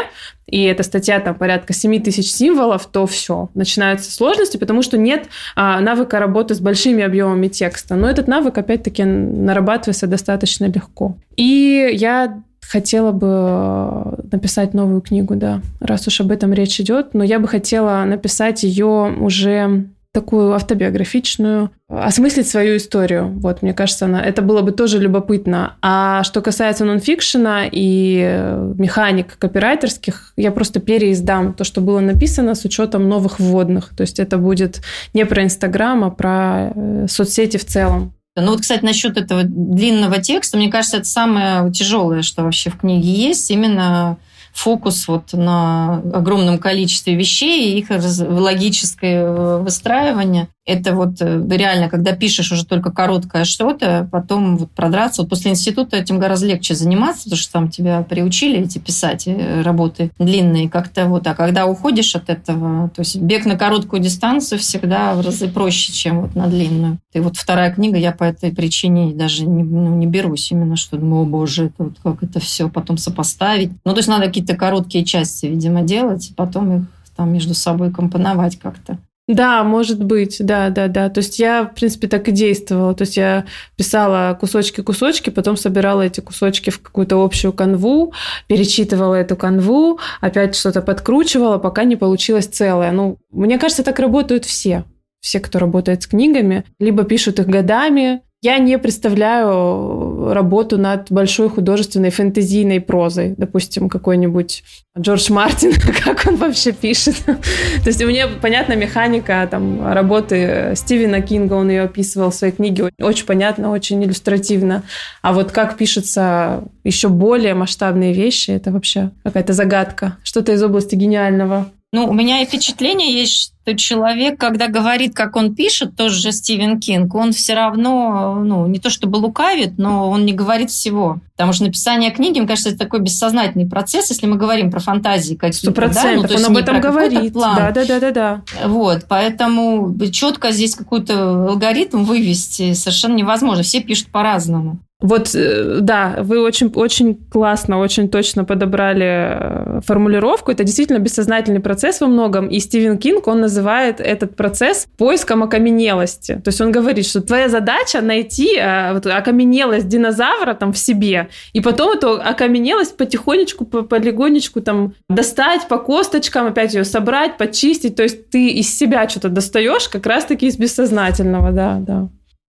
и эта статья там порядка 7 тысяч символов, то все, начинаются сложности, потому что нет а, навыка работы с большими объемами текста. Но этот навык, опять-таки, нарабатывается достаточно легко. И я хотела бы написать новую книгу, да, раз уж об этом речь идет, но я бы хотела написать ее уже такую автобиографичную, осмыслить свою историю. Вот, мне кажется, она, это было бы тоже любопытно. А что касается нонфикшена и э, механик копирайтерских, я просто переиздам то, что было написано с учетом новых вводных. То есть это будет не про Инстаграм, а про э, соцсети в целом. Ну вот, кстати, насчет этого длинного текста, мне кажется, это самое тяжелое, что вообще в книге есть, именно фокус вот на огромном количестве вещей и их логическое э, выстраивание это вот э, реально, когда пишешь уже только короткое что-то, потом вот продраться. Вот после института этим гораздо легче заниматься, потому что там тебя приучили эти писать э, работы длинные как-то вот. А когда уходишь от этого, то есть бег на короткую дистанцию всегда в разы проще, чем вот на длинную. И вот вторая книга, я по этой причине даже не, ну, не берусь именно, что думаю, о боже, это вот как это все потом сопоставить. Ну, то есть надо какие-то короткие части, видимо, делать, потом их там между собой компоновать как-то. Да, может быть, да, да, да. То есть я, в принципе, так и действовала. То есть я писала кусочки-кусочки, потом собирала эти кусочки в какую-то общую канву, перечитывала эту канву, опять что-то подкручивала, пока не получилось целое. Ну, мне кажется, так работают все все, кто работает с книгами, либо пишут их годами, я не представляю работу над большой художественной фэнтезийной прозой. Допустим, какой-нибудь Джордж Мартин, как он вообще пишет. То есть мне понятна механика там, работы Стивена Кинга, он ее описывал в своей книге. Очень понятно, очень иллюстративно. А вот как пишутся еще более масштабные вещи, это вообще какая-то загадка. Что-то из области гениального. Ну, у меня и впечатление есть, что человек, когда говорит, как он пишет, тоже же Стивен Кинг, он все равно, ну, не то чтобы лукавит, но он не говорит всего. Потому что написание книги, мне кажется, это такой бессознательный процесс, если мы говорим про фантазии какие-то. Да? ну, он об этом говорит. Да, да, да, да, да. Вот, поэтому четко здесь какой-то алгоритм вывести совершенно невозможно. Все пишут по-разному. Вот, э, да, вы очень, очень классно, очень точно подобрали э, формулировку. Это действительно бессознательный процесс во многом. И Стивен Кинг, он называет этот процесс поиском окаменелости. То есть он говорит, что твоя задача найти э, вот, окаменелость динозавра там в себе, и потом эту окаменелость потихонечку, полигонечку там достать по косточкам, опять ее собрать, почистить. То есть ты из себя что-то достаешь как раз-таки из бессознательного, да, да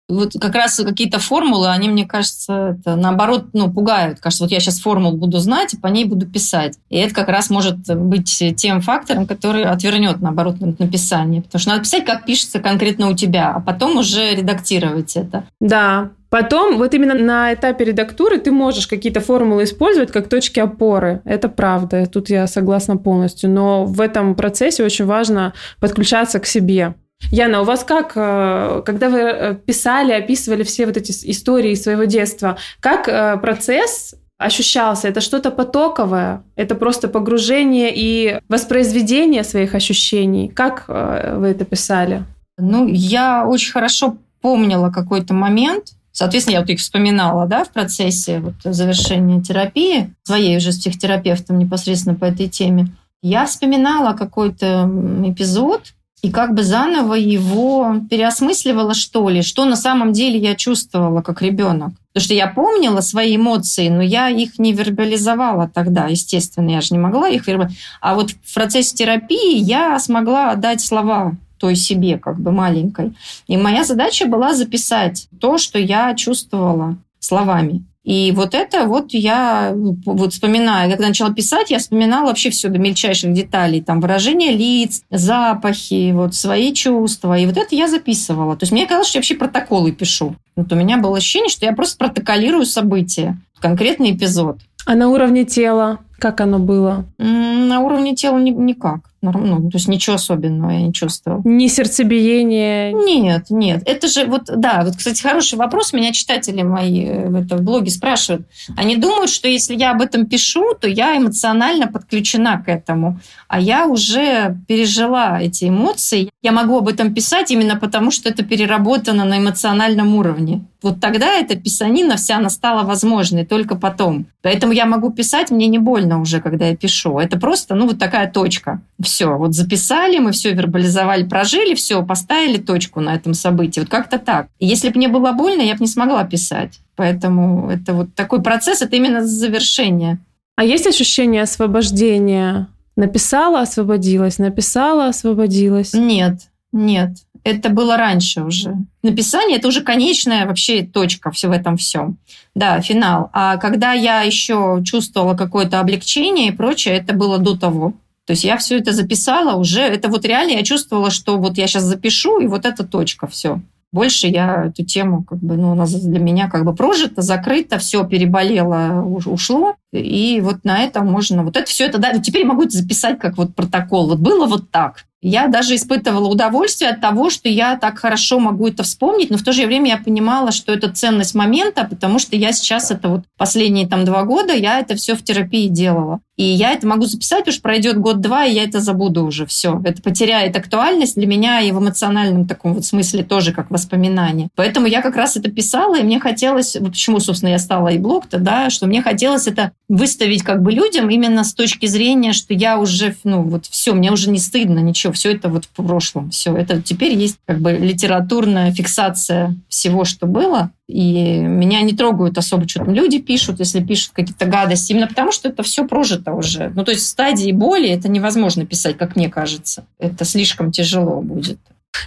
вот как раз какие-то формулы, они, мне кажется, это наоборот, ну, пугают. Кажется, вот я сейчас формулу буду знать, и по ней буду писать. И это как раз может быть тем фактором, который отвернет, наоборот, написание. Потому что надо писать, как пишется конкретно у тебя, а потом уже редактировать это. Да, Потом, вот именно на этапе редактуры ты можешь какие-то формулы использовать как точки опоры. Это правда, тут я согласна полностью. Но в этом процессе очень важно подключаться к себе. Яна, у вас как, э, когда вы э, писали, описывали все вот эти истории своего детства, как э, процесс ощущался? Это что-то потоковое? Это просто погружение и воспроизведение своих ощущений? Как вы это писали? Ну, я очень хорошо помнила какой-то момент, Соответственно, я вот их вспоминала да, в процессе вот завершения терапии, своей уже с психотерапевтом непосредственно по этой теме. Я вспоминала какой-то эпизод, и как бы заново его переосмысливала, что ли, что на самом деле я чувствовала как ребенок. Потому что я помнила свои эмоции, но я их не вербализовала тогда, естественно, я же не могла их вербализовать. А вот в процессе терапии я смогла дать слова той себе, как бы маленькой. И моя задача была записать то, что я чувствовала словами. И вот это вот я вот вспоминаю, когда начала писать, я вспоминала вообще все до мельчайших деталей, там выражение лиц, запахи, вот свои чувства. И вот это я записывала. То есть мне казалось, что я вообще протоколы пишу. Вот у меня было ощущение, что я просто протоколирую события, конкретный эпизод. А на уровне тела как оно было? На уровне тела никак ну, то есть ничего особенного я не чувствовала. Ни сердцебиение? Нет, нет. Это же вот, да, вот, кстати, хороший вопрос. Меня читатели мои э, в этом блоге спрашивают. Они думают, что если я об этом пишу, то я эмоционально подключена к этому. А я уже пережила эти эмоции. Я могу об этом писать именно потому, что это переработано на эмоциональном уровне. Вот тогда эта писанина вся она стала возможной, только потом. Поэтому я могу писать, мне не больно уже, когда я пишу. Это просто, ну, вот такая точка все, вот записали, мы все вербализовали, прожили, все, поставили точку на этом событии. Вот как-то так. Если бы мне было больно, я бы не смогла писать. Поэтому это вот такой процесс, это именно завершение. А есть ощущение освобождения? Написала, освободилась, написала, освободилась? Нет, нет. Это было раньше уже. Написание это уже конечная вообще точка в этом всем. Да, финал. А когда я еще чувствовала какое-то облегчение и прочее, это было до того. То есть я все это записала уже. Это вот реально я чувствовала, что вот я сейчас запишу, и вот эта точка, все. Больше я эту тему, как бы, ну, она для меня как бы прожита, закрыта, все переболело, ушло. И вот на этом можно, вот это все это, да, теперь могу это записать как вот протокол. Вот было вот так. Я даже испытывала удовольствие от того, что я так хорошо могу это вспомнить, но в то же время я понимала, что это ценность момента, потому что я сейчас это вот последние там два года, я это все в терапии делала. И я это могу записать, уж пройдет год-два, и я это забуду уже все. Это потеряет актуальность для меня и в эмоциональном таком вот смысле тоже как воспоминание. Поэтому я как раз это писала, и мне хотелось, почему, собственно, я стала и блог-то, да, что мне хотелось это выставить как бы людям именно с точки зрения, что я уже, ну вот все, мне уже не стыдно ничего, все это вот в прошлом, все это теперь есть как бы литературная фиксация всего, что было, и меня не трогают особо, что там люди пишут, если пишут какие-то гадости, именно потому что это все прожито уже. Ну, то есть в стадии боли это невозможно писать, как мне кажется. Это слишком тяжело будет.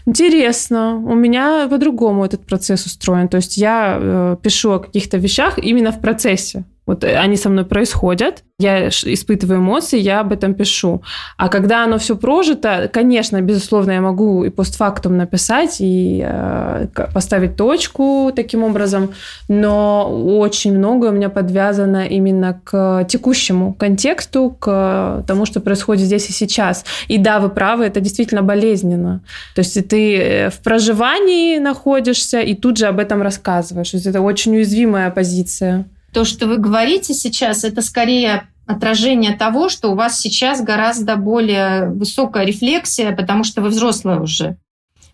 Интересно. У меня по-другому этот процесс устроен. То есть я э, пишу о каких-то вещах именно в процессе. Вот они со мной происходят, я испытываю эмоции, я об этом пишу. А когда оно все прожито, конечно, безусловно, я могу и постфактум написать, и э, поставить точку таким образом, но очень многое у меня подвязано именно к текущему контексту, к тому, что происходит здесь и сейчас. И да, вы правы, это действительно болезненно. То есть ты э, в проживании находишься и тут же об этом рассказываешь. То есть это очень уязвимая позиция. То, что вы говорите сейчас, это скорее отражение того, что у вас сейчас гораздо более высокая рефлексия, потому что вы взрослая уже.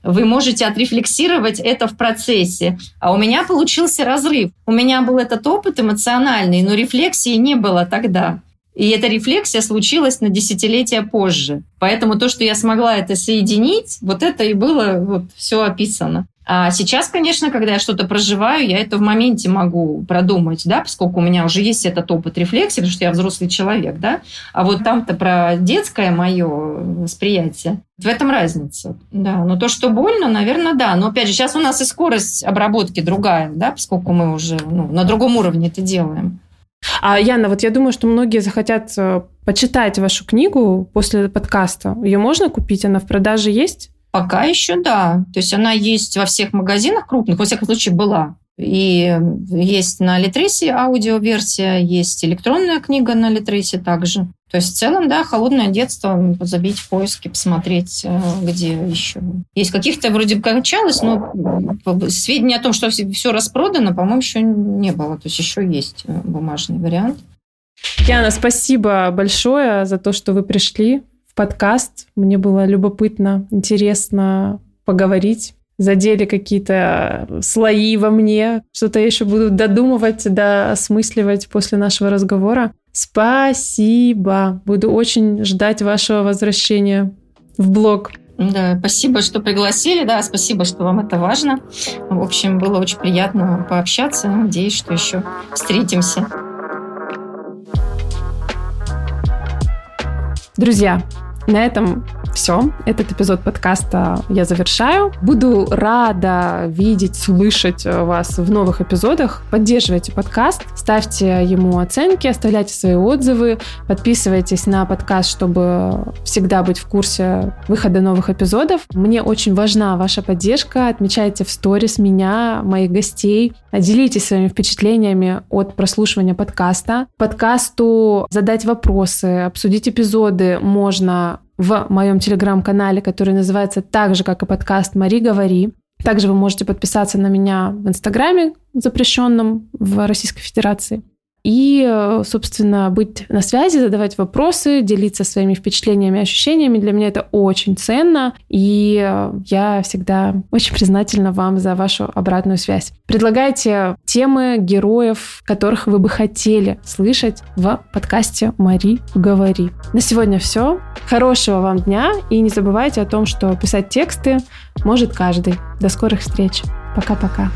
Вы можете отрефлексировать это в процессе. А у меня получился разрыв. У меня был этот опыт эмоциональный, но рефлексии не было тогда. И эта рефлексия случилась на десятилетия позже. Поэтому то, что я смогла это соединить, вот это и было вот все описано. А сейчас, конечно, когда я что-то проживаю, я это в моменте могу продумать, да, поскольку у меня уже есть этот опыт рефлексии, потому что я взрослый человек, да. А вот там-то про детское мое восприятие. В этом разница, да. Но то, что больно, наверное, да. Но опять же, сейчас у нас и скорость обработки другая, да, поскольку мы уже ну, на другом уровне это делаем. А, Яна, вот я думаю, что многие захотят э, почитать вашу книгу после подкаста. Ее можно купить? Она в продаже есть? Пока еще да. То есть она есть во всех магазинах крупных, во всяком случае была. И есть на Литрисе аудиоверсия, есть электронная книга на Литрисе также. То есть в целом, да, холодное детство, забить в поиске, посмотреть, э, где еще. Есть каких-то вроде бы кончалось, но сведения о том, что все распродано, по-моему, еще не было. То есть еще есть э, бумажный вариант. Яна, спасибо большое за то, что вы пришли подкаст. Мне было любопытно, интересно поговорить задели какие-то слои во мне, что-то я еще буду додумывать, доосмысливать после нашего разговора. Спасибо. Буду очень ждать вашего возвращения в блог. Да, спасибо, что пригласили, да, спасибо, что вам это важно. В общем, было очень приятно пообщаться. Надеюсь, что еще встретимся. Друзья, на этом все. Этот эпизод подкаста я завершаю. Буду рада видеть, слышать вас в новых эпизодах. Поддерживайте подкаст, ставьте ему оценки, оставляйте свои отзывы, подписывайтесь на подкаст, чтобы всегда быть в курсе выхода новых эпизодов. Мне очень важна ваша поддержка. Отмечайте в сторис меня, моих гостей. Делитесь своими впечатлениями от прослушивания подкаста. Подкасту задать вопросы, обсудить эпизоды можно в моем телеграм-канале, который называется так же, как и подкаст «Мари, говори». Также вы можете подписаться на меня в Инстаграме, запрещенном в Российской Федерации и, э, собственно, быть на связи, задавать вопросы, делиться своими впечатлениями, ощущениями. Для меня это очень ценно, и э, я всегда очень признательна вам за вашу обратную связь. Предлагайте темы героев, которых вы бы хотели слышать в подкасте «Мари, говори». На сегодня все. Хорошего вам дня, и не забывайте о том, что писать тексты может каждый. До скорых встреч. Пока-пока.